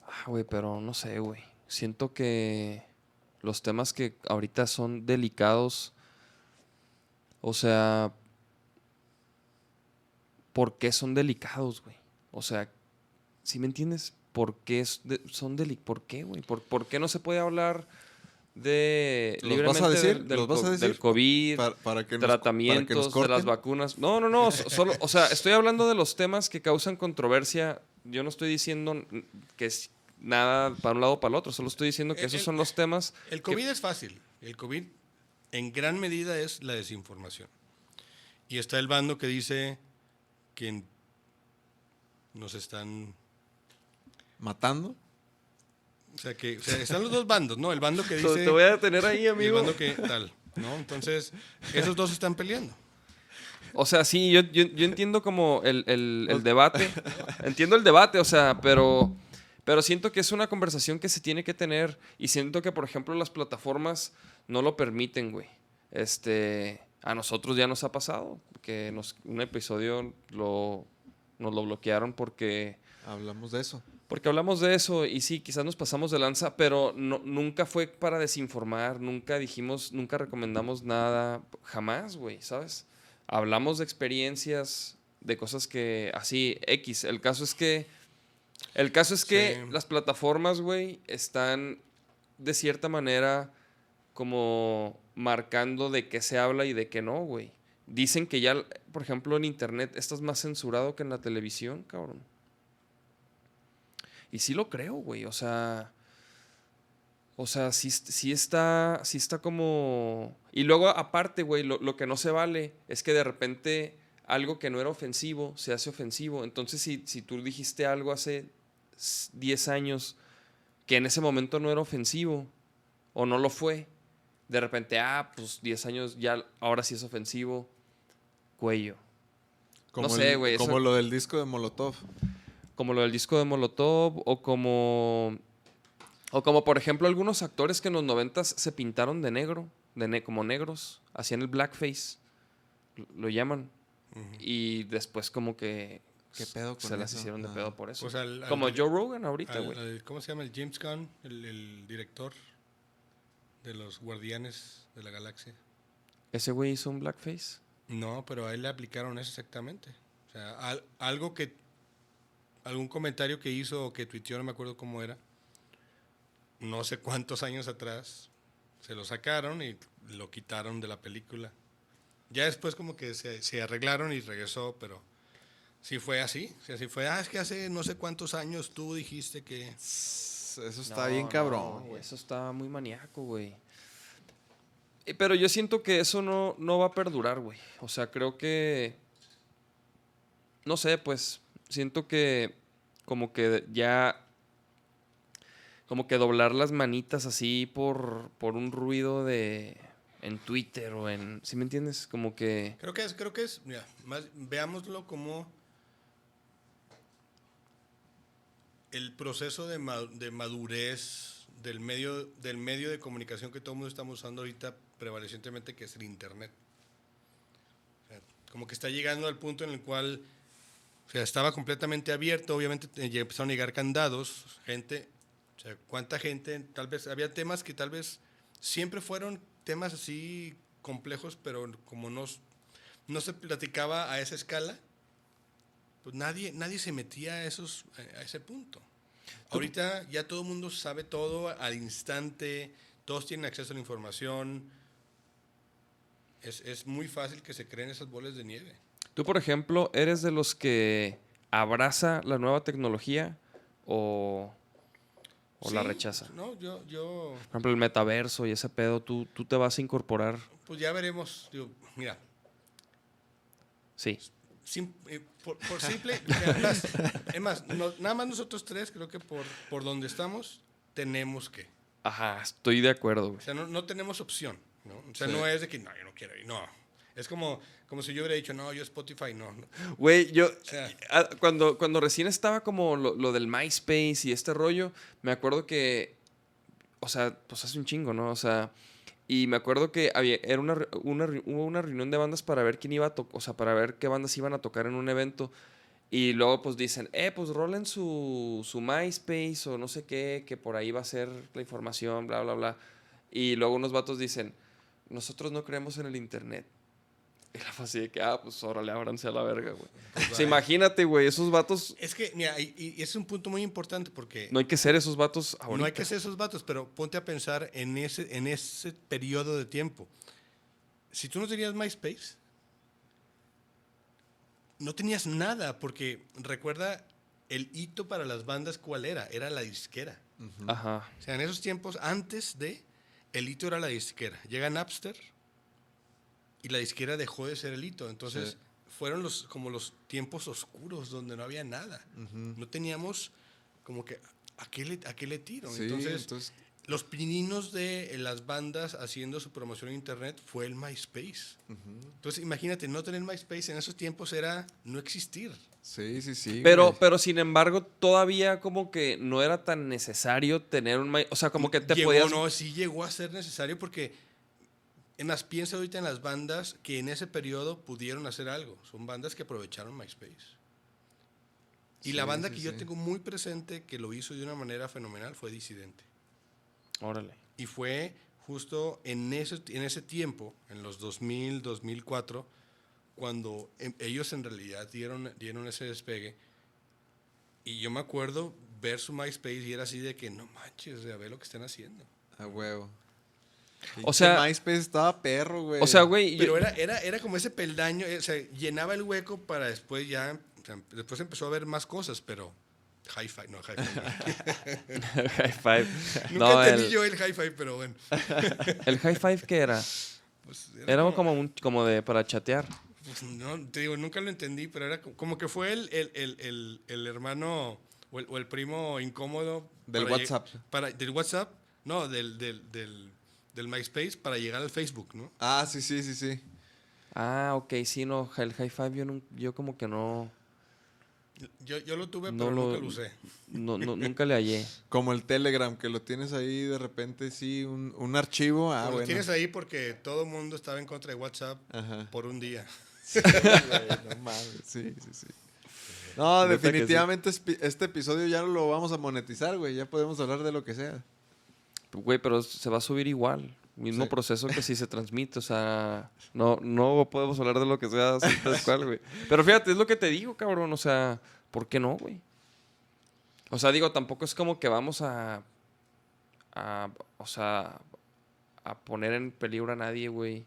Ah, güey, pero no sé, güey. Siento que los temas que ahorita son delicados, o sea, ¿por qué son delicados, güey? O sea, ¿sí me entiendes? ¿Por qué son delicados? ¿Por qué, güey? ¿Por, por qué no se puede hablar de ¿Los vas a libremente decir? del, del ¿Los vas a decir? del COVID, Para, para que nos, para que tratamientos nos de las vacunas. No, no, no. so- Solo, o sea, estoy hablando de los temas que causan controversia. Yo no estoy diciendo que es nada para un lado o para el otro. Solo estoy diciendo que El- esos el- son los temas. El que- COVID es fácil. El COVID en gran medida es la desinformación. Y está el bando que dice que nos están... ¿Matando? O sea, que o sea, están los dos bandos, ¿no? El bando que dice... Te voy a detener ahí, y el amigo. bando que tal, ¿no? Entonces, esos dos están peleando. O sea, sí, yo, yo, yo entiendo como el, el- el debate. entiendo el debate, o sea, pero, pero siento que es una conversación que se tiene que tener y siento que, por ejemplo, las plataformas no lo permiten, güey. Este, a nosotros ya nos ha pasado que nos, un episodio lo, nos lo bloquearon porque, Hablamos de eso. porque hablamos de eso y sí, quizás nos pasamos de lanza, pero no, nunca fue para desinformar, nunca dijimos, nunca recomendamos nada, jamás, güey, ¿sabes? Hablamos de experiencias, de cosas que, así, X. El caso es que, el caso es que Sí. las plataformas, güey, están de cierta manera como marcando de qué se habla y de qué no, güey. Dicen que ya, por ejemplo, en internet estás más censurado que en la televisión, cabrón. Y sí lo creo, güey. O sea. O sea, sí, sí está, sí está como... Y luego, aparte, güey, lo, lo que no se vale es que de repente algo que no era ofensivo se hace ofensivo. Entonces, si, si tú dijiste algo hace s- 10 años que en ese momento no era ofensivo o no lo fue, de repente, ah, pues 10 años ya, ahora sí es ofensivo, cuello. Como No sé, güey, eso- Como lo del disco de Molotov. Como lo del disco de Molotov o como... O como, por ejemplo, algunos actores que en los noventas se pintaron de negro, de ne- como negros, hacían el blackface, lo- llaman. Y después como que ¿Qué pedo con se las eso? hicieron de pedo por eso. Pues al- al como Joe Rogan ahorita, güey. ¿Cómo se llama? El James Gunn, el, el director de los Guardianes de la Galaxia. ¿Ese güey hizo un blackface? No, pero a él le aplicaron eso exactamente. O sea, al- algo que. Algún comentario que hizo o que tuiteó, no me acuerdo cómo era. No sé cuántos años atrás. Se lo sacaron y lo quitaron de la película. Ya después, como que se, se arreglaron y regresó, pero. Sí fue así. Sí fue. Ah, es que hace no sé cuántos años tú dijiste que. Eso está No, bien cabrón. Eso está muy maníaco, güey. Eh, Pero yo siento que eso no, no va a perdurar, güey. O sea, creo que... No sé, pues siento que como que ya... Como que doblar las manitas así por, por un ruido de... En Twitter o en... ¿Sí me entiendes? Como que... Creo que es, creo que es, mira, más, veámoslo como el proceso de, de madurez del medio, del medio de comunicación que todo el mundo estamos usando ahorita prevalecientemente, que es el Internet. Como que está llegando al punto en el cual o sea, estaba completamente abierto, obviamente eh, empezaron a llegar candados, gente, o sea, cuánta gente, tal vez, había temas que tal vez siempre fueron temas así complejos, pero como no, no se platicaba a esa escala, pues nadie, nadie se metía a, esos, a ese punto. Ahorita ya todo el mundo sabe todo al instante, todos tienen acceso a la información. Es, es muy fácil que se creen esas bolas de nieve. Tú, por ejemplo, ¿eres de los que abraza la nueva tecnología o, o la rechaza? No, yo, yo, Por ejemplo, el metaverso y ese pedo, ¿tú, tú te vas a incorporar? pues ya veremos. Digo, mira, Sí. Sim- eh, por, por simple, las- es más, no- nada más nosotros tres, creo que por, por donde estamos, tenemos que. Ajá, estoy de acuerdo, güey. O sea, no, no tenemos opción, ¿no? O sea, Sí. no es de que, no, yo no quiero ir, no. Es como, como si yo hubiera dicho, no, yo Spotify, no. Güey, yo sea- ah, cuando, cuando recién estaba como lo, lo del MySpace y este rollo, me acuerdo que, o sea, pues hace un chingo, ¿no? O sea, y me acuerdo que había, era una, una, hubo una reunión de bandas para ver quién iba a tocar, o sea, para ver qué bandas iban a tocar en un evento. Y luego pues dicen, eh, pues rolen su, su MySpace o no sé qué, que por ahí va a ser la información, bla, bla, bla. Y luego unos vatos dicen, nosotros no creemos en el Internet. Fue así de que, ah, pues órale, ábranse a la verga, güey. O sea, imagínate, güey, esos vatos, Es que, mira, y, y es un punto muy importante porque no hay que ser esos vatos ahorita. no hay que ser esos vatos, pero ponte a pensar en ese, en ese periodo de tiempo. Si tú no tenías MySpace, no tenías nada, porque recuerda el hito para las bandas, ¿cuál era? Era la disquera. Ajá. O sea, en esos tiempos, antes de, el hito era la disquera. Llega Napster y la disquera dejó de ser el hito. Entonces, Sí. fueron los, como los tiempos oscuros donde no había nada. No teníamos como que, ¿a qué le, a qué le tiro? Sí, entonces, entonces, los pininos de las bandas haciendo su promoción en internet fue el MySpace. Entonces, imagínate, no tener MySpace en esos tiempos era no existir. sí, sí, sí. Pero, güey. pero sin embargo, todavía como que no era tan necesario tener un... my- O sea, como que te llegó, podías... no, sí llegó a ser necesario porque, en más, piensa ahorita en las bandas que en ese periodo pudieron hacer algo. Son bandas que aprovecharon MySpace. Y la Sí, banda sí, que yo sí. tengo muy presente que lo hizo de una manera fenomenal fue Disidente. Órale. Y fue justo en ese, en ese tiempo, en los 2000, 2004, cuando em- ellos en realidad dieron, dieron ese despegue. Y yo me acuerdo ver su MySpace y era así de que no manches, a ver lo que están haciendo. A huevo. O sea- MySpace estaba perro, güey. O sea, güey... Pero yo- era, era, era como ese peldaño, eh, o sea, llenaba el hueco para después ya, o sea, después empezó a ver más cosas, pero Hi-Fi, no, Hi-Fi. no. high five. Nunca No, entendí el, yo el Hi-Fi, pero bueno. el high five, ¿qué era? Pues Era como, un, como de para chatear. Pues no, te digo, nunca lo entendí, pero era co- como que fue el, el, el, el, el hermano o el, o el primo incómodo. Del para WhatsApp. Para, del WhatsApp, no, del, del, del, del MySpace para llegar al Facebook, ¿no? Ah, sí, sí, sí, sí. Ah, ok, sí, no, el high five yo, yo como que no, Yo, yo lo tuve, No pero lo- nunca lo usé. no, no- nunca le hallé. Como el Telegram, que lo tienes ahí de repente, sí, un, un archivo. Ah, Pues lo bueno. tienes ahí porque todo el mundo estaba en contra de WhatsApp Ajá. por un día. Güey, no mames, sí, sí, sí. No, sí. definitivamente este episodio ya lo vamos a monetizar, güey. Ya podemos hablar de lo que sea. Güey, pero se va a subir igual. Mismo Sí. proceso que si se transmite. O sea, no, no podemos hablar de lo que sea así tal cual, güey. Pero fíjate, es lo que te digo, cabrón. O sea, ¿por qué no, güey? O sea, digo, tampoco es como que vamos a. a o sea, a poner en peligro a nadie, güey.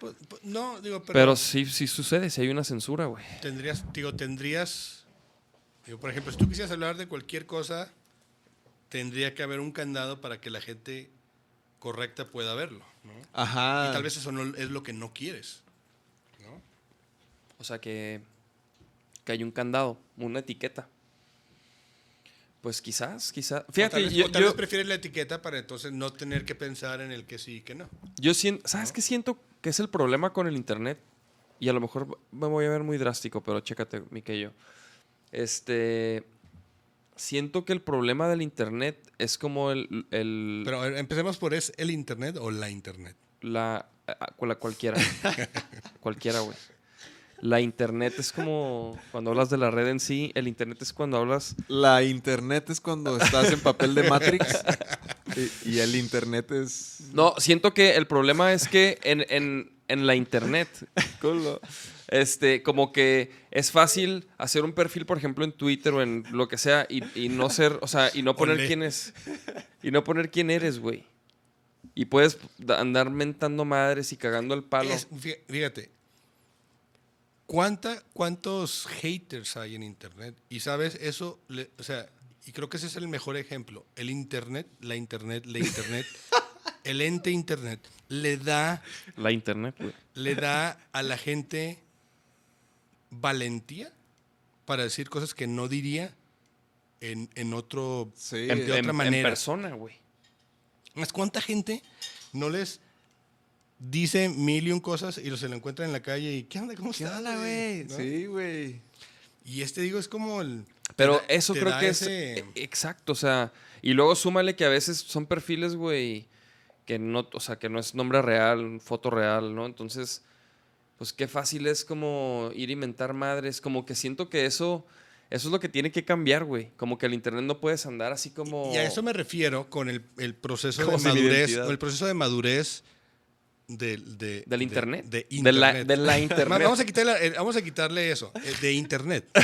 Pues, pues, no, digo, pero, Pero, sí, sí sucede, si hay una censura, güey. tendrías, digo, tendrías, digo, por ejemplo, si tú quisieras hablar de cualquier cosa, tendría que haber un candado para que la gente correcta pueda verlo, ¿no? Ajá. Y tal vez eso no es lo que no quieres, ¿no? O sea, que, que hay un candado, una etiqueta. Pues quizás, quizás. o Fíjate, tal vez, yo, o tal yo- vez prefieres la etiqueta para entonces no tener que pensar en el que sí y que no. Yo siento, ¿sabes qué siento que es el problema con el internet? Y a lo mejor me voy a ver muy drástico, pero chécate, Miquello. Este, siento que el problema del internet es como el, el Pero empecemos por es el internet o la internet. la, la cualquiera, cualquiera, güey. La internet es como cuando hablas de la red en sí, el internet es cuando hablas La internet es cuando estás en papel de Matrix. y, y el internet es. No, siento que el problema es que en, en- en la internet, culo, este, como que es fácil hacer un perfil, por ejemplo, en Twitter o en lo que sea, y, y no ser, o sea, y no poner Olé. quién es. Y no poner quién eres, güey. Y puedes da- andar mentando madres y cagando el palo. Es- fíjate, ¿cuánta, ¿cuántos haters hay en Internet? Y sabes, eso, le- o sea, y creo que ese es el mejor ejemplo. El Internet, la Internet, la Internet, el ente Internet, le da, La internet, güey. le da a la gente valentía para decir cosas que no diría en, en otro... Sí. En, de otra en- en manera. persona, güey. Más, ¿Cuánta gente no les dice mil y un cosas y se lo encuentran en la calle y ¿qué onda? ¿Cómo ¿Qué onda, güey? ¿No? Sí, güey. Y este digo es como el... Pero te eso te creo que ese- es exacto, o sea, y luego súmale que a veces son perfiles, güey, que no, o sea, que no es nombre real, foto real, ¿no? Entonces, pues qué fácil es como ir a inventar madres, como que siento que eso eso es lo que tiene que cambiar, güey, como que el internet no puedes andar así como Y a eso me refiero con el, el proceso Como de madurez, con el proceso de madurez del, de- del de- internet, De, de la, internet. de la Ma- internet. Vamos a, quitarle, eh, vamos a quitarle eso, eh, de internet.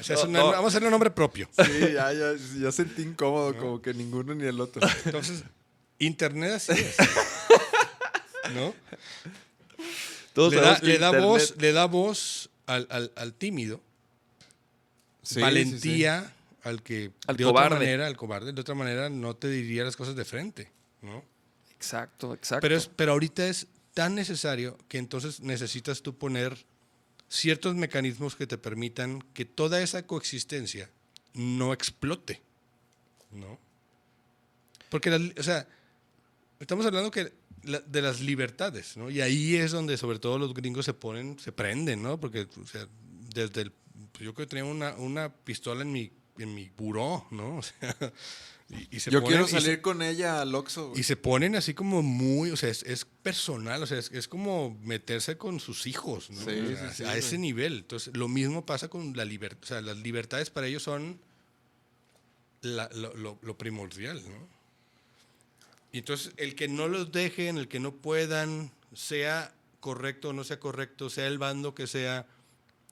O sea, es No, una- no. Vamos a hacerle un nombre propio. Sí, ya, ya, ya sentí incómodo, como que ninguno ni el otro. Entonces, internet así es. ¿No? Todos le da, le voz, le da voz al, al- al tímido, Sí, sí, valentía al que Al de cobarde. otra manera, al cobarde, de otra manera no te diría las cosas de frente, ¿no? Exacto, exacto. Pero, es, pero ahorita es tan necesario que entonces necesitas tú poner ciertos mecanismos que te permitan que toda esa coexistencia no explote, ¿no? Porque, o sea, estamos hablando que la- de las libertades, ¿no? Y ahí es donde sobre todo los gringos se ponen, se prenden, ¿no? Porque, o sea, desde el, pues yo creo que tenía una, una pistola en mi, en mi buró, ¿no? O sea, y, y se Yo ponen- quiero y salir con ella al Oxxo, y se ponen así como muy, o sea, es, es personal, o sea, es, es como meterse con sus hijos, ¿no? Sí, O sea, sí, sí, a ese nivel. Entonces, lo mismo pasa con la libertad, o sea, las libertades para ellos son la- lo, lo- lo primordial, ¿no? Y entonces, el que no los dejen, el que no puedan, sea correcto o no sea correcto, sea el bando que sea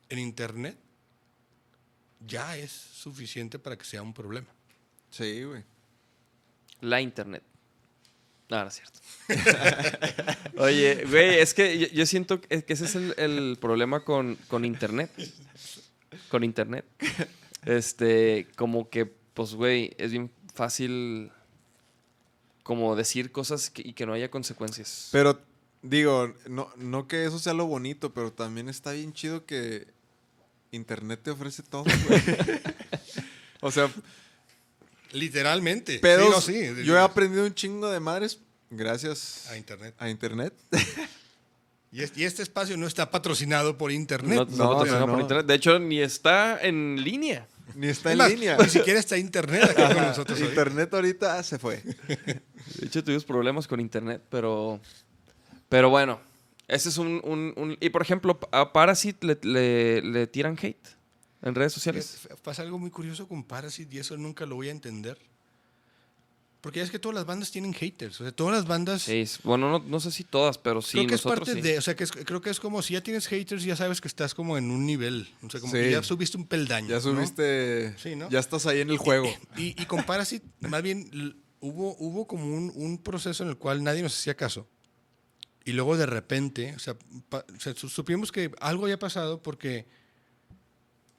en Internet, ya es suficiente para que sea un problema. Sí, güey. La internet. No, no es cierto. Oye, güey, es que yo, yo siento que que ese es el, el problema con, con internet. Con internet. Este, como que, pues, güey, es bien fácil como decir cosas que- y que no haya consecuencias. Pero, digo, no, no que eso sea lo bonito, pero también está bien chido que Internet te ofrece todo, o sea, Literalmente. pedos. Sí, no, sí. Yo he aprendido un chingo de madres gracias A internet. a Internet. Y este, espacio no está patrocinado por internet. no, no, no patrocinado no, por internet. De hecho, ni está en línea. Ni está Es en más, línea. Ni siquiera está internet aquí con nosotros. Internet ahorita se fue. De hecho, tuvimos problemas con internet, pero. Pero bueno, ese es un. un- un- y por ejemplo, a Parasite le, le- le tiran hate en redes sociales. Pasa algo muy curioso con Parasite y eso nunca lo voy a entender. Porque ya es que todas las bandas tienen haters. O sea, todas las bandas. Sí, es- bueno, no, no sé si todas, pero sí, creo que es nosotros parte sí. de. O sea, que es- creo que es como si ya tienes haters, ya sabes que estás como en un nivel. O sea, como que Sí. ya subiste un peldaño. Ya ¿no? subiste. Sí, ¿no? Ya estás ahí en el juego. Y, y con Parasite, más bien, hubo, hubo como un, un proceso en el cual nadie nos hacía caso. Y luego de repente, o sea, pa- o sea, su- supimos que algo había pasado porque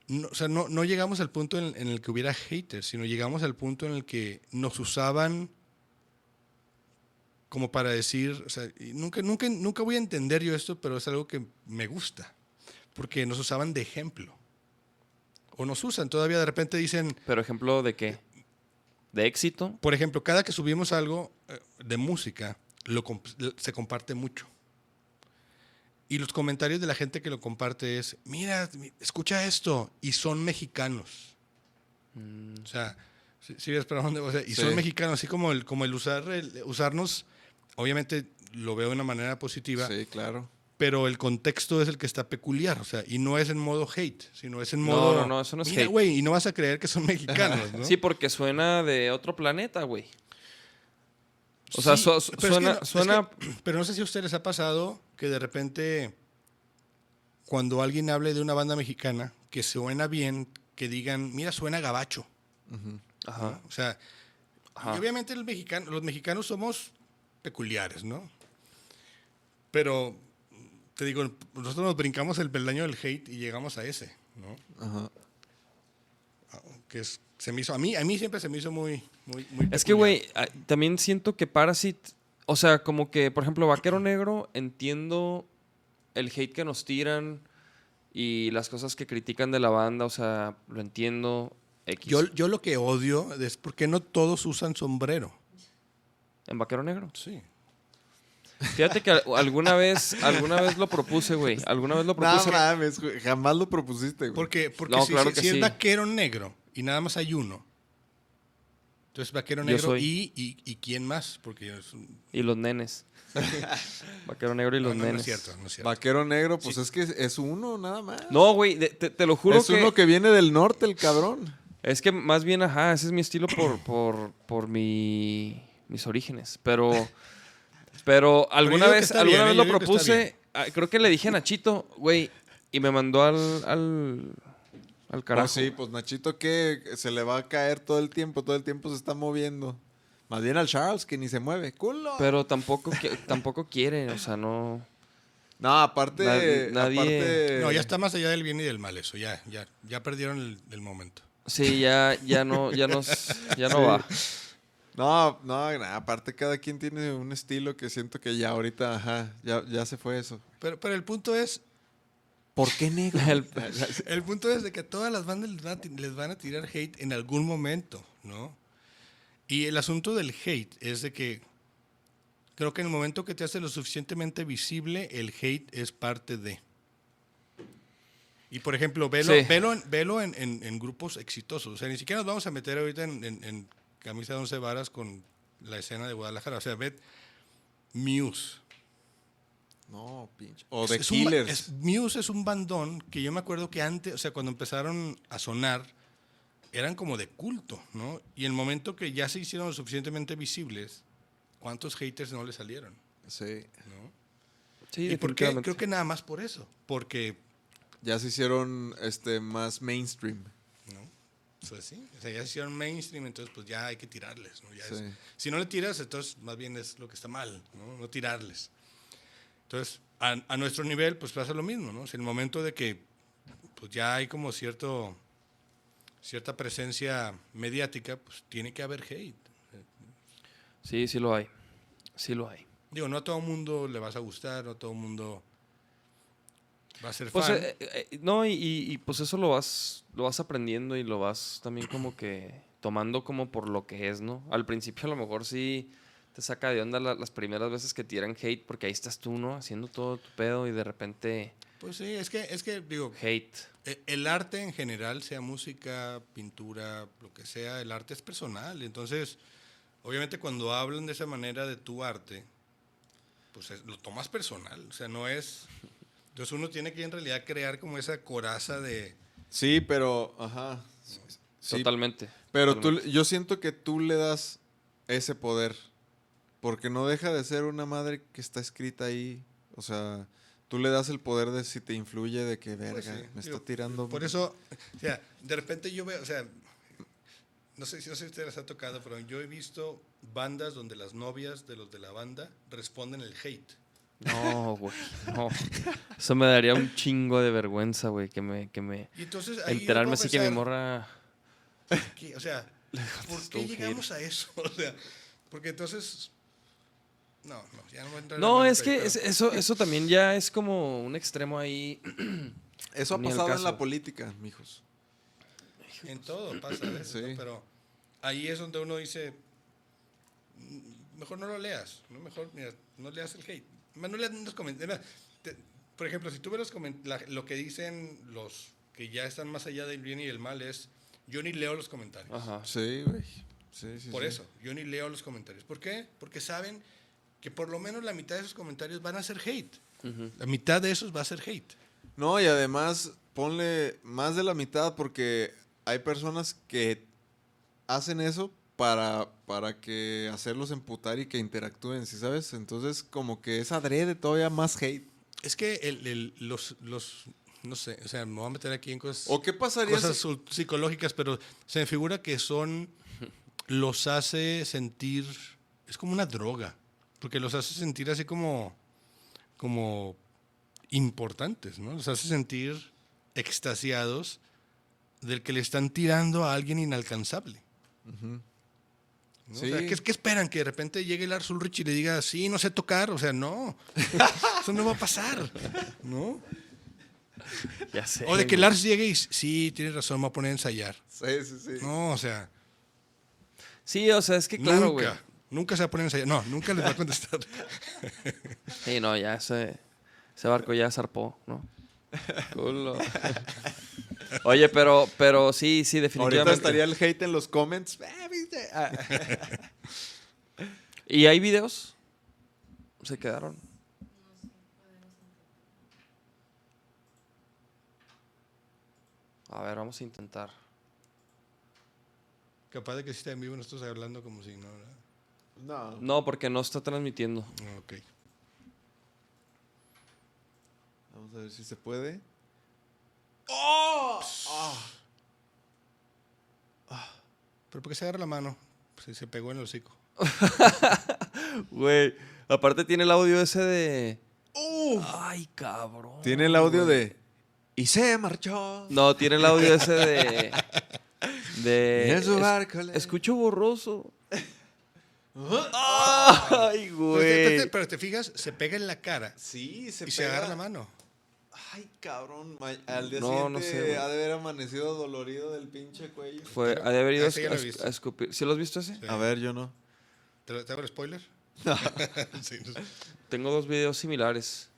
no, o sea, no, no llegamos al punto en, en el que hubiera haters, sino llegamos al punto en el que nos usaban como para decir, o sea, nunca, nunca, nunca voy a entender yo esto, pero es algo que me gusta, porque nos usaban de ejemplo. O nos usan, todavía de repente dicen, Pero ejemplo de qué? ¿De éxito? por ejemplo, cada que subimos algo eh, de música, lo- se comparte mucho. Y los comentarios de la gente que lo comparte es, mira, mi- escucha esto, y son mexicanos. O sea, sí ves para dónde, o sea, y Sí. son mexicanos, así como el, como el usar, el usarnos, obviamente lo veo de una manera positiva, Sí, claro. pero el contexto es el que está peculiar, o sea, y no es en modo hate, sino es en No, modo, no, no, eso no es mira, hate". güey, y no vas a creer que son mexicanos, ¿no? Sí, porque suena de otro planeta, güey. O sea, Sí, su- su- pero es que suena, no- es suena que- pero no sé si a ustedes les ha pasado que de repente, cuando alguien hable de una banda mexicana, que suena bien, que digan, mira, suena gabacho. Ajá. ¿no? O sea, Ajá. y obviamente el mexicano, los mexicanos somos peculiares, ¿no? Pero, te digo, nosotros nos brincamos el peldaño del hate y llegamos a ese, ¿no? Ajá. Que es, se me hizo, a mí, a mí siempre se me hizo muy, muy, muy Es que, güey, ah, también siento que Parasite, o sea, como que, por ejemplo, Vaquero Negro, entiendo el hate que nos tiran y las cosas que critican de la banda, o sea, lo entiendo. X. Yo, yo lo que odio es porque no todos usan sombrero. ¿En Vaquero Negro? Sí. Fíjate que al- alguna vez, alguna vez lo propuse, güey. Alguna vez lo No propuse. mames, güey. Jamás lo propusiste, güey. Porque, porque No, si, claro si- que si sí. es vaquero negro y nada más hay uno. Entonces vaquero Yo negro soy. y, y, y quién más, porque es un- Y los nenes. Vaquero Negro y los no, no, no nenes. es cierto, no es cierto. Vaquero negro, pues es que es uno nada más. No, güey, te, te lo juro es uno que viene del norte, el cabrón. Es que más bien, ajá, ese es mi estilo por, por, por mi, mis orígenes. Pero, pero alguna vez, alguna bien, vez lo Yo que propuse. ah, Creo que le dije a Nachito, güey, y me mandó al, al, al carajo. Oh, sí, pues Nachito que se le va a caer todo el tiempo, todo el tiempo se está moviendo. Más bien al Charles, que ni se mueve. ¡Culo! Pero tampoco, tampoco quiere, o sea, no. no, aparte, Nad- nadie- aparte- No, ya está más allá del bien y del mal eso, ya, ya, ya perdieron el, el momento. Sí, ya, ya no, ya no, ya no Sí. va. No, no, aparte cada quien tiene un estilo que siento que ya ahorita, ajá, ya, ya se fue eso. Pero, pero el punto es, ¿Por qué negro? El- el punto es de que a todas las bandas les van a, ti- les van a tirar hate en algún momento, ¿no? Y el asunto del hate es de que creo que en el momento que te hace lo suficientemente visible, el hate es parte de. Y por ejemplo, velo, Sí. velo, en, velo en, en- en grupos exitosos. O sea, ni siquiera nos vamos a meter ahorita en, en- en camisa de once varas con la escena de Guadalajara. O sea, ve Muse. No, pinche. O Es- The es un Killers. es- Muse es un bandón que yo me acuerdo que antes, o sea, cuando empezaron a sonar, eran como de culto, ¿no? Y el momento que ya se hicieron lo suficientemente visibles, ¿cuántos haters no le salieron? Sí. ¿no? Sí, ¿Y por qué? Creo que nada más por eso. Porque, Ya se hicieron este más mainstream. ¿no? Pues sí, o sea, ya se hicieron mainstream, entonces pues ya hay que tirarles, ¿no? Ya es- Sí. si no le tiras, entonces más bien es lo que está mal, ¿no? No tirarles. Entonces, a, a nuestro nivel, pues pasa lo mismo, ¿no? Si en el momento de que pues ya hay como cierto cierta presencia mediática, pues tiene que haber hate. Sí, sí lo hay. Sí lo hay. Digo, no a todo mundo le vas a gustar, no a todo mundo va a ser Pues, fan. eh, eh, no, y, y- y, pues eso lo vas, lo vas aprendiendo y lo vas también como que tomando como por lo que es, ¿no? Al principio a lo mejor sí te saca de onda la- las primeras veces que tiran hate porque ahí estás tú, ¿no? Haciendo todo tu pedo y de repente Pues sí, es que, es que digo, hate. e- el arte en general, sea música, pintura, lo que sea, el arte es personal. Entonces, obviamente cuando hablan de esa manera de tu arte, pues es- lo tomas personal. O sea, no es... Entonces uno tiene que en realidad crear como esa coraza de... Sí, pero, ajá. Sí, Totalmente. pero tú, yo siento que tú le das ese poder. Porque no deja de ser una madre que está escrita ahí. O sea, tú le das el poder de si te influye de que, verga, Pues sí, me digo, está tirando. Por eso, o sea, de repente yo veo, o sea, no sé, no sé si a ustedes les ha tocado, pero yo he visto bandas donde las novias de los de la banda responden el hate. No, güey. No. Eso me daría un chingo de vergüenza, güey, que me, que me Y entonces ahí enterarme así que mi morra. ¿qué? O sea, ¿por qué llegamos a eso? O sea, porque entonces... No, no, ya no voy a entrar en No, el es que es- eso, eso también ya es como un extremo ahí. Eso ha pasado en la política, mijos. En todo pasa a veces, ¿no? Sí. Pero ahí es donde uno dice, "Mm, mejor no lo leas, ¿no? Mejor, mira, no leas el hate. No leas los comentarios. Por ejemplo, si tú ves los la- lo que dicen los que ya están más allá del bien y del mal es, yo ni leo los comentarios. Ajá. Sí, güey. Sí, sí, Por sí. eso, yo ni leo los comentarios. ¿Por qué? Porque saben que por lo menos la mitad de esos comentarios van a ser hate. La mitad de esos va a ser hate. No, y además ponle más de la mitad porque hay personas que hacen eso para, para que hacerlos emputar y que interactúen, ¿sí sabes? Entonces como que es adrede todavía más hate. Es que el- el- los, los, no sé, o sea, me voy a meter aquí en cosas... ¿O qué pasaría cosas si- psicológicas, pero se me figura que son, los hace sentir, es como una droga, porque los hace sentir así como, como importantes, ¿no? Los hace sentir extasiados del que le están tirando a alguien inalcanzable. Sí. O sea, ¿qué, qué esperan? Que de repente llegue Lars Ulrich y le diga, sí, no sé tocar. O sea, no. Eso no va a pasar. ¿No? Ya sé. O de que. Lars llegue y, sí, tienes razón, me voy a poner a ensayar. Sí, sí, sí. No, o sea, Sí, o sea, es que claro, güey. Nunca. Se va a poner a ensayar. No, nunca les va a contestar. Sí, no, ya ese, ese barco ya zarpó, ¿no? Culo. Oye, pero, pero sí, sí, definitivamente. Ahorita estaría el hate en los comments. Ah. Ah. ¿Y hay videos? Se quedaron. A ver, vamos a intentar. Capaz de que si está en vivo no estás hablando como si no, ¿verdad? No. No, porque no está transmitiendo. Ah, Ok. Vamos a ver si se puede. ¿Pero por qué se agarra la mano? Pues se pegó en el hocico. Güey, aparte tiene el audio ese de... Ay, cabrón. Tiene el audio de... Y se marchó. No, tiene el audio ese de... Es- escucho borroso. Ay, güey. pero te fijas, se pega en la cara Sí, se y se agarra la mano. Ay, cabrón. Al día No, siguiente no sé, ha de haber amanecido dolorido del pinche cuello. Fue, ha de haber ido a, lo a- escupir. ¿Sí lo has visto ese? Sí. A ver, yo no. ¿Te, lo- te hago el spoiler? Sí, no sé. Tengo dos videos similares.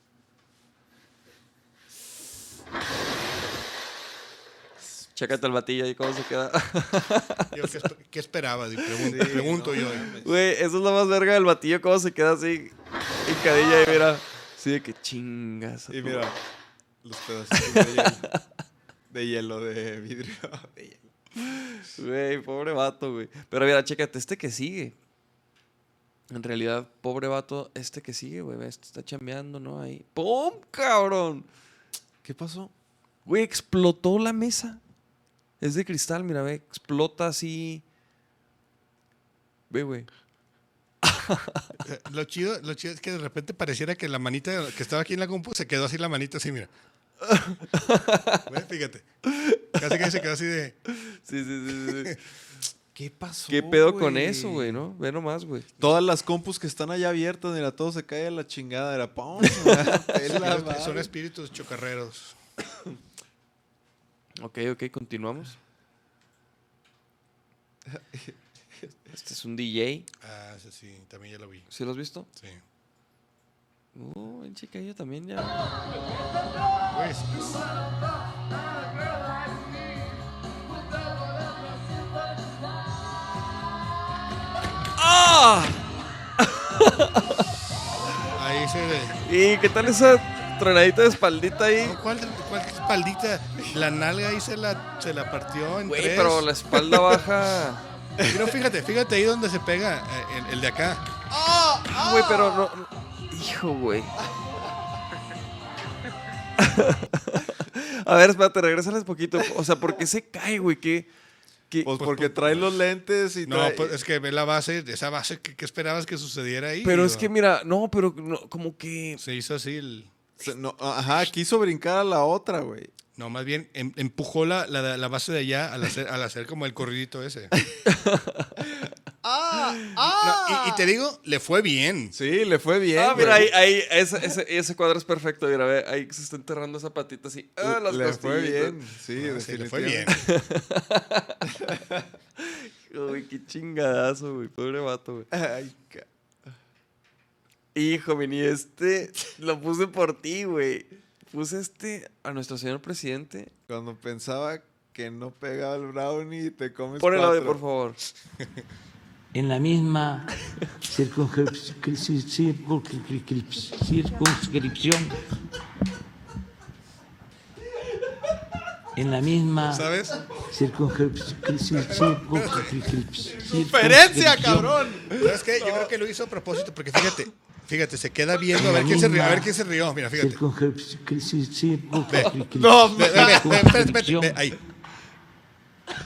Chécate el batillo ahí cómo se queda. Yo, ¿qué, qué esperaba? Sí, pregunto no yo. Güey, eso es lo más verga del batillo, cómo se queda así. Hincadilla y mira. Sí, de que chingas. Y mira, los pedacitos de hielo. De hielo, de vidrio. de hielo. Güey, pobre vato, güey. Pero mira, chécate, este que sigue. En realidad, pobre vato, este que sigue, güey. Este está chambeando, ¿no? Ahí. ¡Pum, cabrón! ¿Qué pasó? Güey, explotó la mesa. Es de cristal, mira, ve. Explota así. Ve, güey. Eh, Lo chido, lo chido es que de repente pareciera que la manita que estaba aquí en la compu se quedó así la manita así, mira. Ve, Fíjate. Casi que se quedó así de. Sí, sí, sí, sí. ¿Qué pasó? ¿Qué pedo con eso, güey, no? Ve nomás, güey. Todas las compus que están allá abiertas, mira, todo se cae a la chingada. Era ¡pum! Pela, Son espíritus chocarreros. Ok, ok, continuamos. Este es un DJ. Ah, ese sí, también ya lo vi. ¿Sí lo has visto? Sí. Uh, el chiquillo también ya. Pues, ¡Ah! ahí se. ¿Y qué tal esa tronadita de espaldita ahí? No, ¿Cuál, cuál espaldita? La nalga ahí se la, se la partió en Güey, tres. pero la espalda baja. Pero fíjate, fíjate ahí donde se pega eh, el, el de acá. Ah, Güey, pero no. no- Hijo, güey. A ver, espérate, regrésales poquito. O sea, ¿por qué se cae, güey? ¿Qué? qué- Pues porque trae los lentes y No, trae... pues es que ve la base, esa base, ¿qué, qué esperabas que sucediera ahí? pero es que, mira, no, pero no, como que. Se hizo así el... se- no, ajá, quiso brincar a la otra, güey. No, más bien em- empujó la, la, la base de allá al hacer, al hacer como el corridito ese. ¡Ah! No, y, y te digo, le fue bien. Sí, le fue bien. Ah, mira, ahí, ahí ese, ese, ese cuadro es perfecto. Mira, ve, ahí se está enterrando esa patita así. Ah, las le fue bien. Sí, Ah, sí, le fue bien. Uy, qué chingadazo, güey. Pobre vato, güey. Ay, ca- Hijo, mini, este lo puse por ti, güey. Puse este a nuestro señor presidente. Cuando pensaba que no pegaba el brownie, te comes Pon el audio, por favor. en la misma circunscrip- circunscrip- circunscripción. En la misma ¿Sabes? circunscrip- circunscrip- ¡Diferencia, circunscripción. cabrón! ¿Sabes qué? Yo creo que lo hizo a propósito, porque fíjate, fíjate, se queda viendo a ver quién se rió, a ver quién se rió. Mira, fíjate. No, Ve, ve, ahí.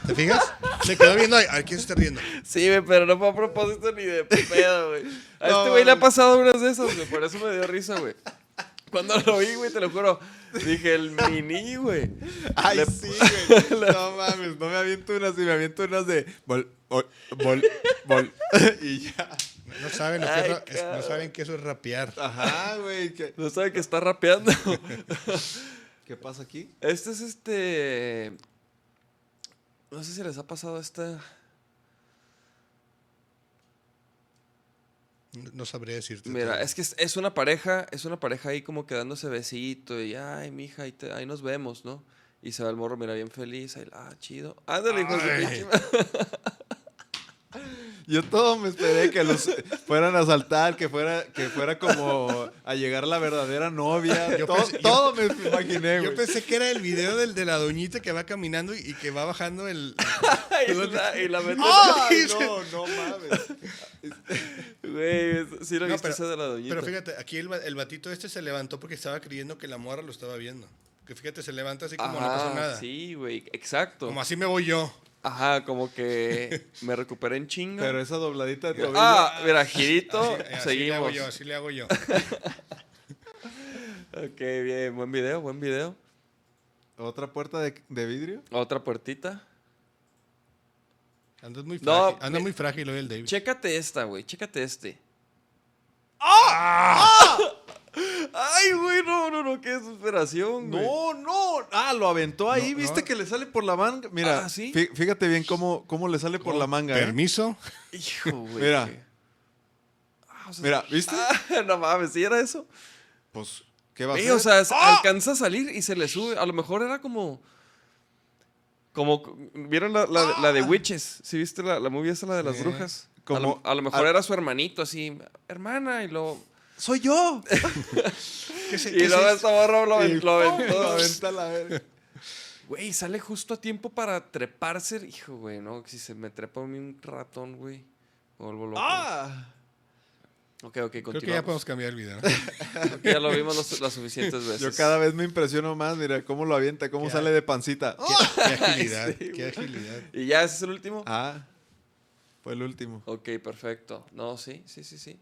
¿Te fijas? Se quedó viendo ahí. A ver quién se está riendo. Sí, güey, pero no fue a propósito ni de pedo, güey. A este güey le ha pasado unas de esas, güey. Por eso me dio risa, güey. Cuando lo vi, güey, te lo juro. Dije, el mini, güey. Ay, Le- sí, güey. No mames, no me aviento unas, y me aviento unas de bol, bol, bol, bol. y ya. No saben, lo que Ay, es no saben que eso es rapear. Ajá, güey. ¿Qué, No sabe que está rapeando. ¿Qué pasa aquí? Este es este. No sé si les ha pasado esta. No, sabré decirte. Mira, todo. es que es, es una pareja, es una pareja ahí como quedándose besito y ay, mija, ahí, te- ahí nos vemos, ¿no? Y se va el morro, mira, bien feliz, ahí, ah, chido. Ándale, hijo de su Ay. pinche madre. Yo todo me esperé que los fueran a saltar, que fuera, que fuera como a llegar la verdadera novia. Yo todo, pensé- yo- todo me imaginé, Yo pensé que era el video del de la doñita que va caminando y, y que va bajando el. y, la, y la mete- ¡Ay, no, no mames! Güey, sí lo No, viste pero- de la doñita. Pero fíjate, aquí el, el batito este se levantó porque estaba creyendo que la morra lo estaba viendo. Que fíjate, se levanta así como no pasó nada. Sí, güey, exacto. Como así me voy yo. Ajá, como que me recuperé en chinga. Pero esa dobladita de tobillo. ah, mira, girito, Así, así le hago seguimos. yo, así le hago yo. Ok, bien, buen video, buen video. ¿Otra puerta de, de vidrio? Otra puertita. Andas muy No, frágil, anda me- muy frágil hoy el David. Chécate esta, güey, chécate este. ¡Ah! Ay, güey, no, no, no, qué desesperación, güey. No, no. Ah, lo aventó ahí. No, ¿Viste no. que le sale por la manga? Mira, Ah, ¿sí? fí- fíjate bien cómo, cómo le sale por la manga. ¿eh? Permiso. Hijo, güey. Mira. Ah, o sea, Mira, ¿viste? ah, no mames, ¿sí era eso? Pues, ¿qué va a hacer? o sea, alcanza a salir y se le sube. A lo mejor era como. Como. ¿Vieron la, la- la de Witches? ¿Sí viste la, la movie esa, la de las brujas? a, Como- lo, a lo mejor era su hermanito, así. Hermana, y luego. ¡Soy yo! ¿Qué se- Y qué luego se- esta morra lo, Y lo aventó. Lo aventa a la verga. Güey, sale justo a tiempo para treparse. Hijo, güey, no. Si se me trepa a mí un ratón, güey. Me vuelvo loco. ¡Ah! Ok, ok, Creo que ya continuamos. podemos cambiar el video. ¿no? Creo que ya lo vimos los- las suficientes veces. Yo cada vez me impresiono más, mira cómo lo avienta, cómo sale de pancita. Qué, qué agilidad, Sí, qué agilidad. ¿Y ya ese es el último? Ah, fue el último. Ok, perfecto. No, sí, sí, sí, sí.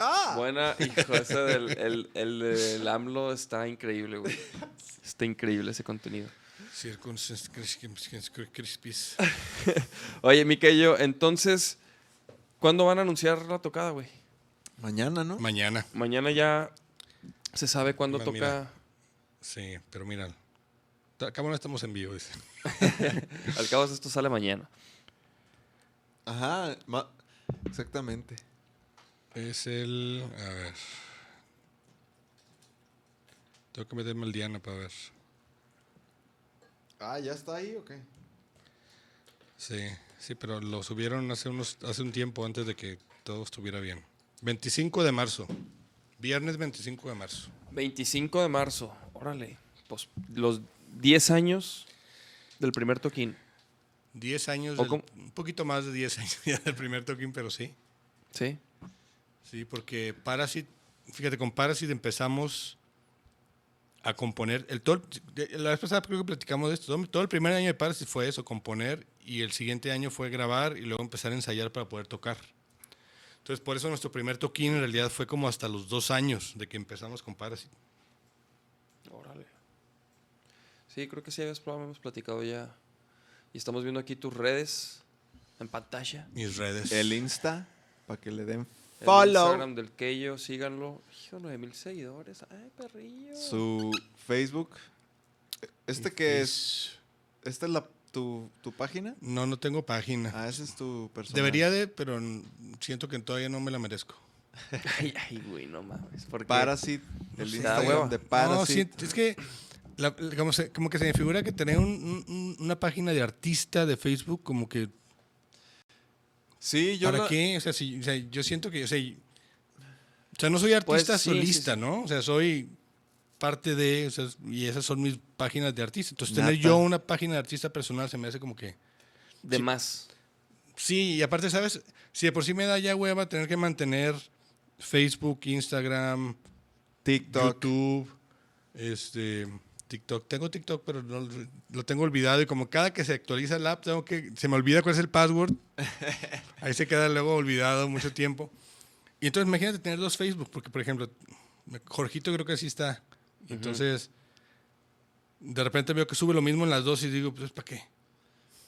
¡Ah! Buena, hijo, ese del el, el, del AMLO está increíble, güey. Está increíble ese contenido. Crispis. Oye, Miquello, entonces, ¿cuándo van a anunciar la tocada, güey? Mañana, ¿no? Mañana. Mañana ya se sabe cuándo Ma- toca. mira. Sí, pero mira. Acá no estamos en vivo, dice. Al cabo, esto sale mañana. Ajá, ma- exactamente. Es el. A ver. Tengo que meterme al Diana para ver. Ah, ¿ya está ahí o qué? Sí, sí, pero lo subieron hace, unos, hace un tiempo antes de que todo estuviera bien. 25 de marzo. Viernes 25 de marzo. 25 de marzo. Órale. Pues los 10 años del primer toquín. 10 años, un poquito más de 10 años ya del primer toquín, pero sí. Sí. Sí, porque Parasite, fíjate, con Parasite empezamos a componer. El, todo, la vez pasada creo que platicamos de esto. Todo, el primer año de Parasite fue eso, componer, y el siguiente año fue grabar y luego empezar a ensayar para poder tocar. Entonces, por eso nuestro primer toquín en realidad fue como hasta los dos años de que empezamos con Parasite. Órale. Sí, creo que sí habías hemos platicado ya. Y estamos viendo aquí tus redes en pantalla. Mis redes. El Insta, para que le den El follow. Instagram del Keyo, síganlo. Hijo, 9 mil seguidores. Ay, perrillo. Su Facebook. ¿Este que es? ¿Esta es la, tu, tu página? No, no tengo página. Ah, ese es tu persona. Debería de, pero siento que todavía no me la merezco. Ay, ay, güey, no mames. ¿Por qué? Parasite. El. Instagram de No, Parasite. sí, es que la- como, se, como que se me figura que tener un- un- una página de artista de Facebook, como que, Sí, yo ¿para la- qué? O sea, si- o sea, yo siento que, o sea, y- o sea, no soy artista Pues, sí, solista, sí. ¿no? O sea, soy parte de, o sea, y esas son mis páginas de artista. Entonces, tener yo una página de artista personal se me hace como que... De más. Sí, y aparte, ¿sabes? Si de por sí me da ya hueva tener que mantener Facebook, Instagram, TikTok. YouTube, este, TikTok. Tengo TikTok, pero no, lo tengo olvidado y como cada que se actualiza el app, tengo que, se me olvida cuál es el password. Ahí se queda luego olvidado mucho tiempo. Y entonces imagínate tener dos Facebook, porque por ejemplo, Jorgito creo que así está. Entonces, de repente veo que sube lo mismo en las dos y digo, pues ¿para qué?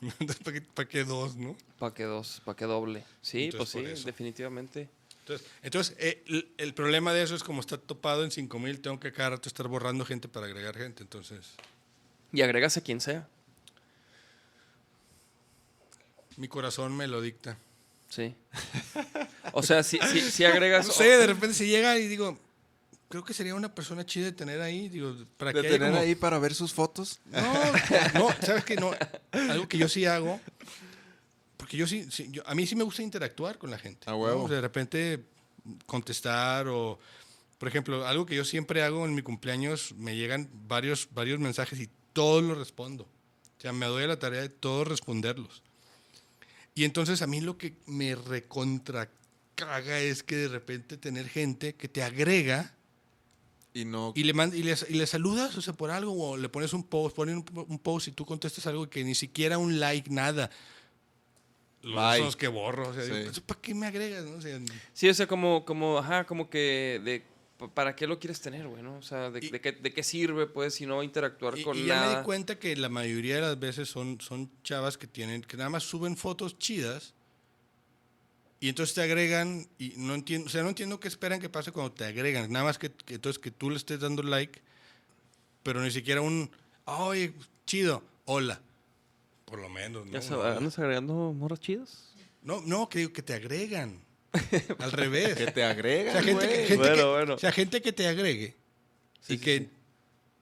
¿para qué, para qué dos, no? ¿Para qué dos? ¿Para qué doble? Sí, Entonces, pues sí, eso. definitivamente. Entonces, entonces eh, el, el problema de eso es como está topado en 5000, tengo que cada rato estar borrando gente para agregar gente. Entonces, Y agregas a quien sea. mi corazón me lo dicta. Sí. O sea, si, si, si agregas. No sé, de repente se llega y digo, creo que sería una persona chida de tener ahí. Digo, para De que tener como- ahí para ver sus fotos. No, no, sabes que no. Algo que yo sí hago, porque yo sí, sí, yo- a mí sí me gusta interactuar con la gente. A ¿no? huevo. O sea, de repente contestar o, por ejemplo, algo que yo siempre hago en mi cumpleaños, me llegan varios, varios mensajes y todos los respondo. O sea, me doy a la tarea de todos responderlos. Y entonces a mí lo que me recontra caga es que de repente tener gente que te agrega Y no. y le, mand- y le, y le saludas, o sea, por algo, o le pones un post, ponen un, un post y tú contestas algo que ni siquiera un like, nada. Los los que borro. O sea, Sí. pues, ¿para qué me agregas? no? O sea, Sí, o sea, como, como, ajá, como que de. pa- ¿Para qué lo quieres tener, güey? ¿no? O sea, de, Y- de qué, ¿de qué sirve, pues, si no interactuar y, con y ya me nada? di cuenta que la mayoría de las veces son, son chavas que tienen, que nada más suben fotos chidas y entonces te agregan y no entiendo, o sea, no entiendo qué esperan que pase cuando te agregan. Nada más que, que entonces que tú le estés dando like, pero ni siquiera un, oye, chido, hola. Por lo menos, ¿no? ¿Ya se- Un hola. ¿Andas agregando morras chidas? No, no, que digo que te agregan. Al revés. Que te O agregan, sea, gente, que, güey. gente Bueno, que- bueno. o sea, gente que te agregue Sí, y sí, que sí.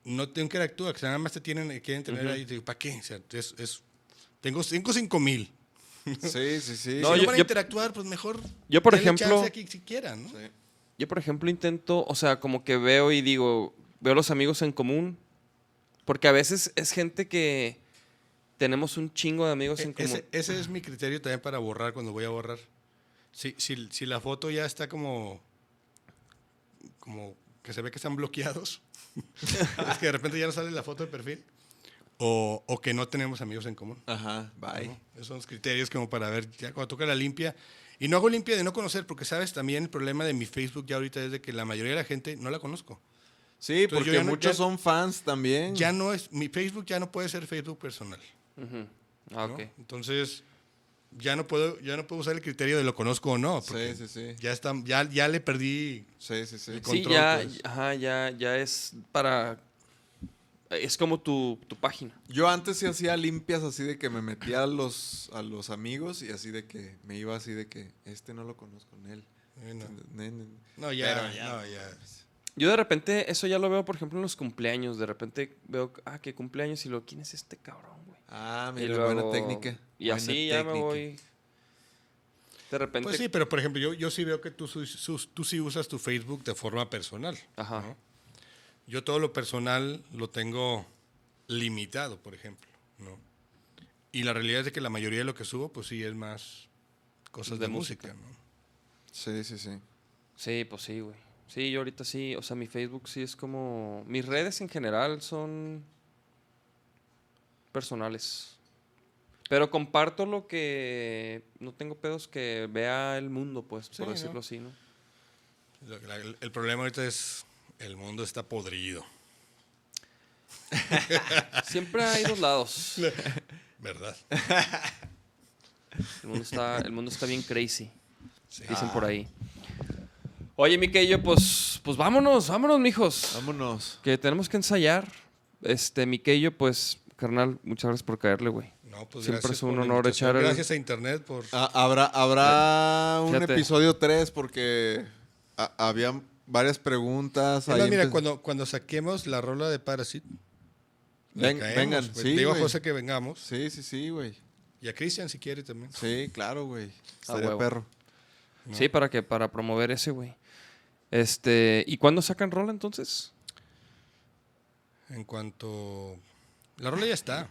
no te interactúa, que nada más te tienen, quieren tener Ujú. ahí. Digo, ¿para qué? O sea, es, es- tengo, tengo cinco mil. Sí, sí, sí. No, si no yo- van a interactuar, pues mejor. yo, por ejemplo- chance a quien si quieran, ¿no? Sí. Yo, por ejemplo, intento, o sea, como que veo y digo, veo los amigos en común, porque a veces es gente que tenemos un chingo de amigos en E- común. ese, ese es mi criterio también para borrar cuando voy a borrar. Si, si, si la foto ya está como. como que se ve que están bloqueados. es que de repente ya no sale la foto de perfil. O, o que no tenemos amigos en común. Ajá, bye. ¿no? Esos son los criterios como para ver, ya cuando toca la limpia. Y no hago limpia de no conocer, porque sabes, también el problema de mi Facebook ya ahorita es de que la mayoría de la gente no la conozco. Sí, Entonces, porque yo ya no- muchos ya- son fans también. Ya no es, mi Facebook ya no puede ser Facebook personal. Ah, ¿no? ok. Entonces, ya no puedo, ya no puedo usar el criterio de lo conozco o no. porque Sí, sí, sí. Ya está, ya, ya le perdí. Sí, sí, sí. Sí, control, ya, pues. ajá, ya, ya es para... Es como tu, tu página. Yo antes sí hacía limpias así de que me metía a los, a los amigos y así de que me iba así de que este no lo conozco en él. Eh, no. Ya, Pero ya- no, ya. Yo de repente, eso ya lo veo, por ejemplo, en los cumpleaños. De repente veo, ah, que cumpleaños y lo, ¿quién es este cabrón, Ah, Y mira, luego- buena técnica. Y buena así ya me voy. De repente. Pues sí, pero por ejemplo, yo, yo sí veo que tú, su- su- tú sí usas tu Facebook de forma personal. Ajá. ¿no? Yo todo lo personal lo tengo limitado, por ejemplo. ¿no? Y la realidad es de que la mayoría de lo que subo, pues sí, es más cosas De de, música. música. ¿no? Sí, sí, sí. Sí, pues sí, güey. Sí, yo ahorita sí, o sea, mi Facebook sí es como... Mis redes en general son personales. Pero comparto lo que... No tengo pedos que vea el mundo, pues, Sí, por ¿no? decirlo así, ¿no? La- el, el problema ahorita es el mundo está podrido, Siempre hay dos lados. ¿verdad? El mundo está, el mundo está bien crazy, Sí. dicen por ahí. Oye, Miquello, pues, pues vámonos, vámonos, mijos. Vámonos. Que tenemos que ensayar. Este, Miquello, pues, carnal, muchas gracias por caerle, güey. No, pues Siempre gracias es un honor echar el- Gracias a Internet por... Ah, habrá habrá un episodio 3 porque ha- había varias preguntas. Ahí mira, empe- cuando, cuando saquemos la rola de Parasite, le Ven- caemos, vengan, pues. sí, Le digo a. José que vengamos. Sí, sí, sí, güey. Y a Cristian si quiere también. Sí, claro, güey. Estaría huevo. perro. No. Sí, para que para promover ese, güey. Este, ¿y cuándo sacan rola entonces? En cuanto... La rola ya está.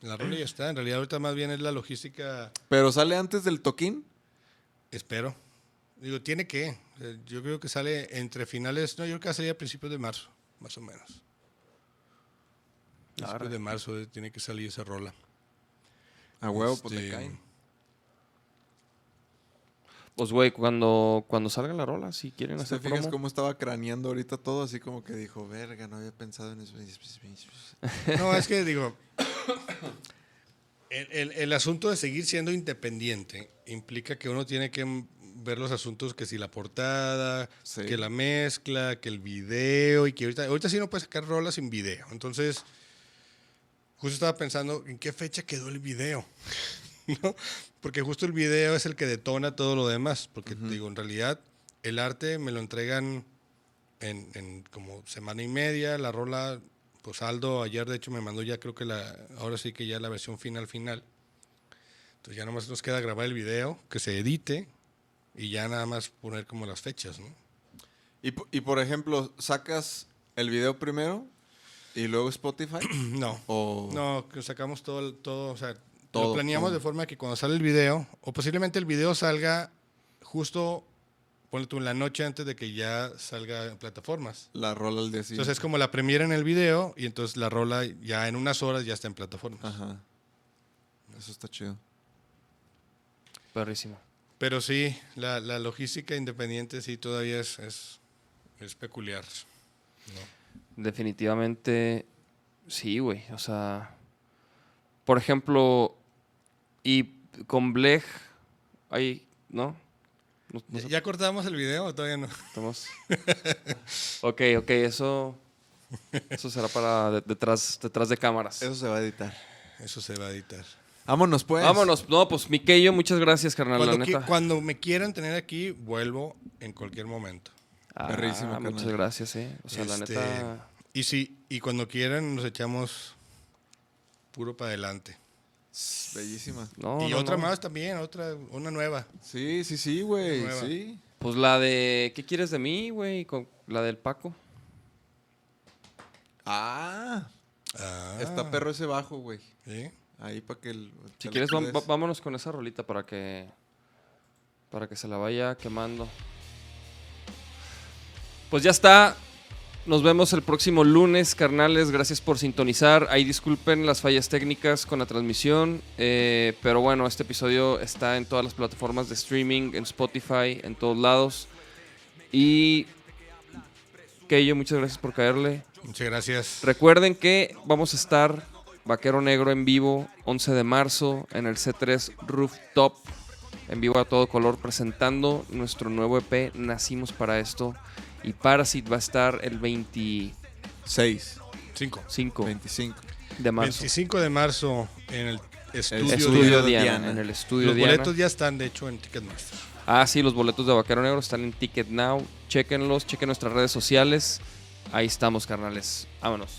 La rola ya está. En realidad ahorita más bien es la logística, Pero sale antes del toquín. espero. Digo, tiene que. Yo creo que sale entre finales, no, yo creo que sería a principios de marzo, más o menos. Principios de marzo eh, tiene que salir esa rola. A huevo, pues Este, caen. Pues, güey, cuando, cuando salga la rola, si quieren ¿Te hacer fijas promo. cómo estaba craneando ahorita todo? Así como que dijo, verga, no había pensado en eso. No, es que digo, el, el- el asunto de seguir siendo independiente implica que uno tiene que ver los asuntos que si la portada, Sí. que la mezcla, que el video y que ahorita, ahorita sí no puedes sacar rolas sin video. Entonces, justo estaba pensando en qué fecha quedó el video. ¿no? Porque justo el video es el que detona todo lo demás. Porque digo, en realidad el arte me lo entregan en, en como semana y media, la rola, pues Aldo ayer de hecho me mandó ya creo que la, ahora sí que ya la versión final final. Entonces ya nomás nos queda grabar el video, que se edite y ya nada más poner como las fechas, ¿no? Y, y por ejemplo, ¿sacas el video primero y luego Spotify? No. ¿O No, que sacamos todo, todo, o sea, Todo, lo planeamos todo. de forma que cuando sale el video, o posiblemente el video salga justo, ponle tú en la noche antes de que ya salga en plataformas. la rola al día siguiente? Entonces es como la premiera en el video y entonces la rola ya en unas horas ya está en plataformas. Ajá. Eso está chido. Perrísimo. Pero sí, la, la logística independiente sí todavía es, es, es peculiar. ¿no? Definitivamente, sí, güey. O sea, por ejemplo, y con Blech, ahí, ¿no? No- no ¿Ya, sé, ya cortamos el video o todavía no? estamos- ok, ok, eso, eso será para de- detrás, detrás de cámaras. Eso se va a editar. Eso se va a editar. Vámonos, pues. Vámonos. No, pues Miquello, muchas gracias, carnal, la Cuando, qui- neta. cuando me quieran tener aquí, vuelvo en cualquier momento. Ah, Perrísimo, carnal. muchas gracias, eh. O sea, la Este, neta. Y sí, y cuando quieran nos echamos puro para adelante. Bellísima. No, y no, otra no. más también, otra, una nueva. Sí, sí, sí, güey. Sí. Pues la de. ¿Qué quieres de mí, güey? Con La del Paco. Ah, Ah, está perro ese bajo, güey. ¿sí? Ahí para que el. Si que quieres, va- vámonos con esa rolita para que. Para que se la vaya quemando. Pues ya está. Nos vemos el próximo lunes, carnales. Gracias por sintonizar. Ahí disculpen las fallas técnicas con la transmisión. eh, pero bueno, este episodio está en todas las plataformas de streaming, en Spotify, en todos lados. Y Keyo, muchas gracias por caerle. Muchas gracias. Recuerden que vamos a estar Vaquero Negro en vivo 11 de marzo en el C3 Rooftop en vivo a todo color presentando nuestro nuevo EP Nacimos para esto y Parasit va a estar el 25 Cinco. 25. de marzo. 25 de marzo en el estudio, Estudio Diana. Diana, Diana. en el estudio Los Diana. boletos ya están, de hecho, en Ticketmaster. Ah, sí, los boletos de Vaquero Negro están en Ticket Now. Chequenlos, chequen nuestras redes sociales. Ahí estamos, carnales. Vámonos.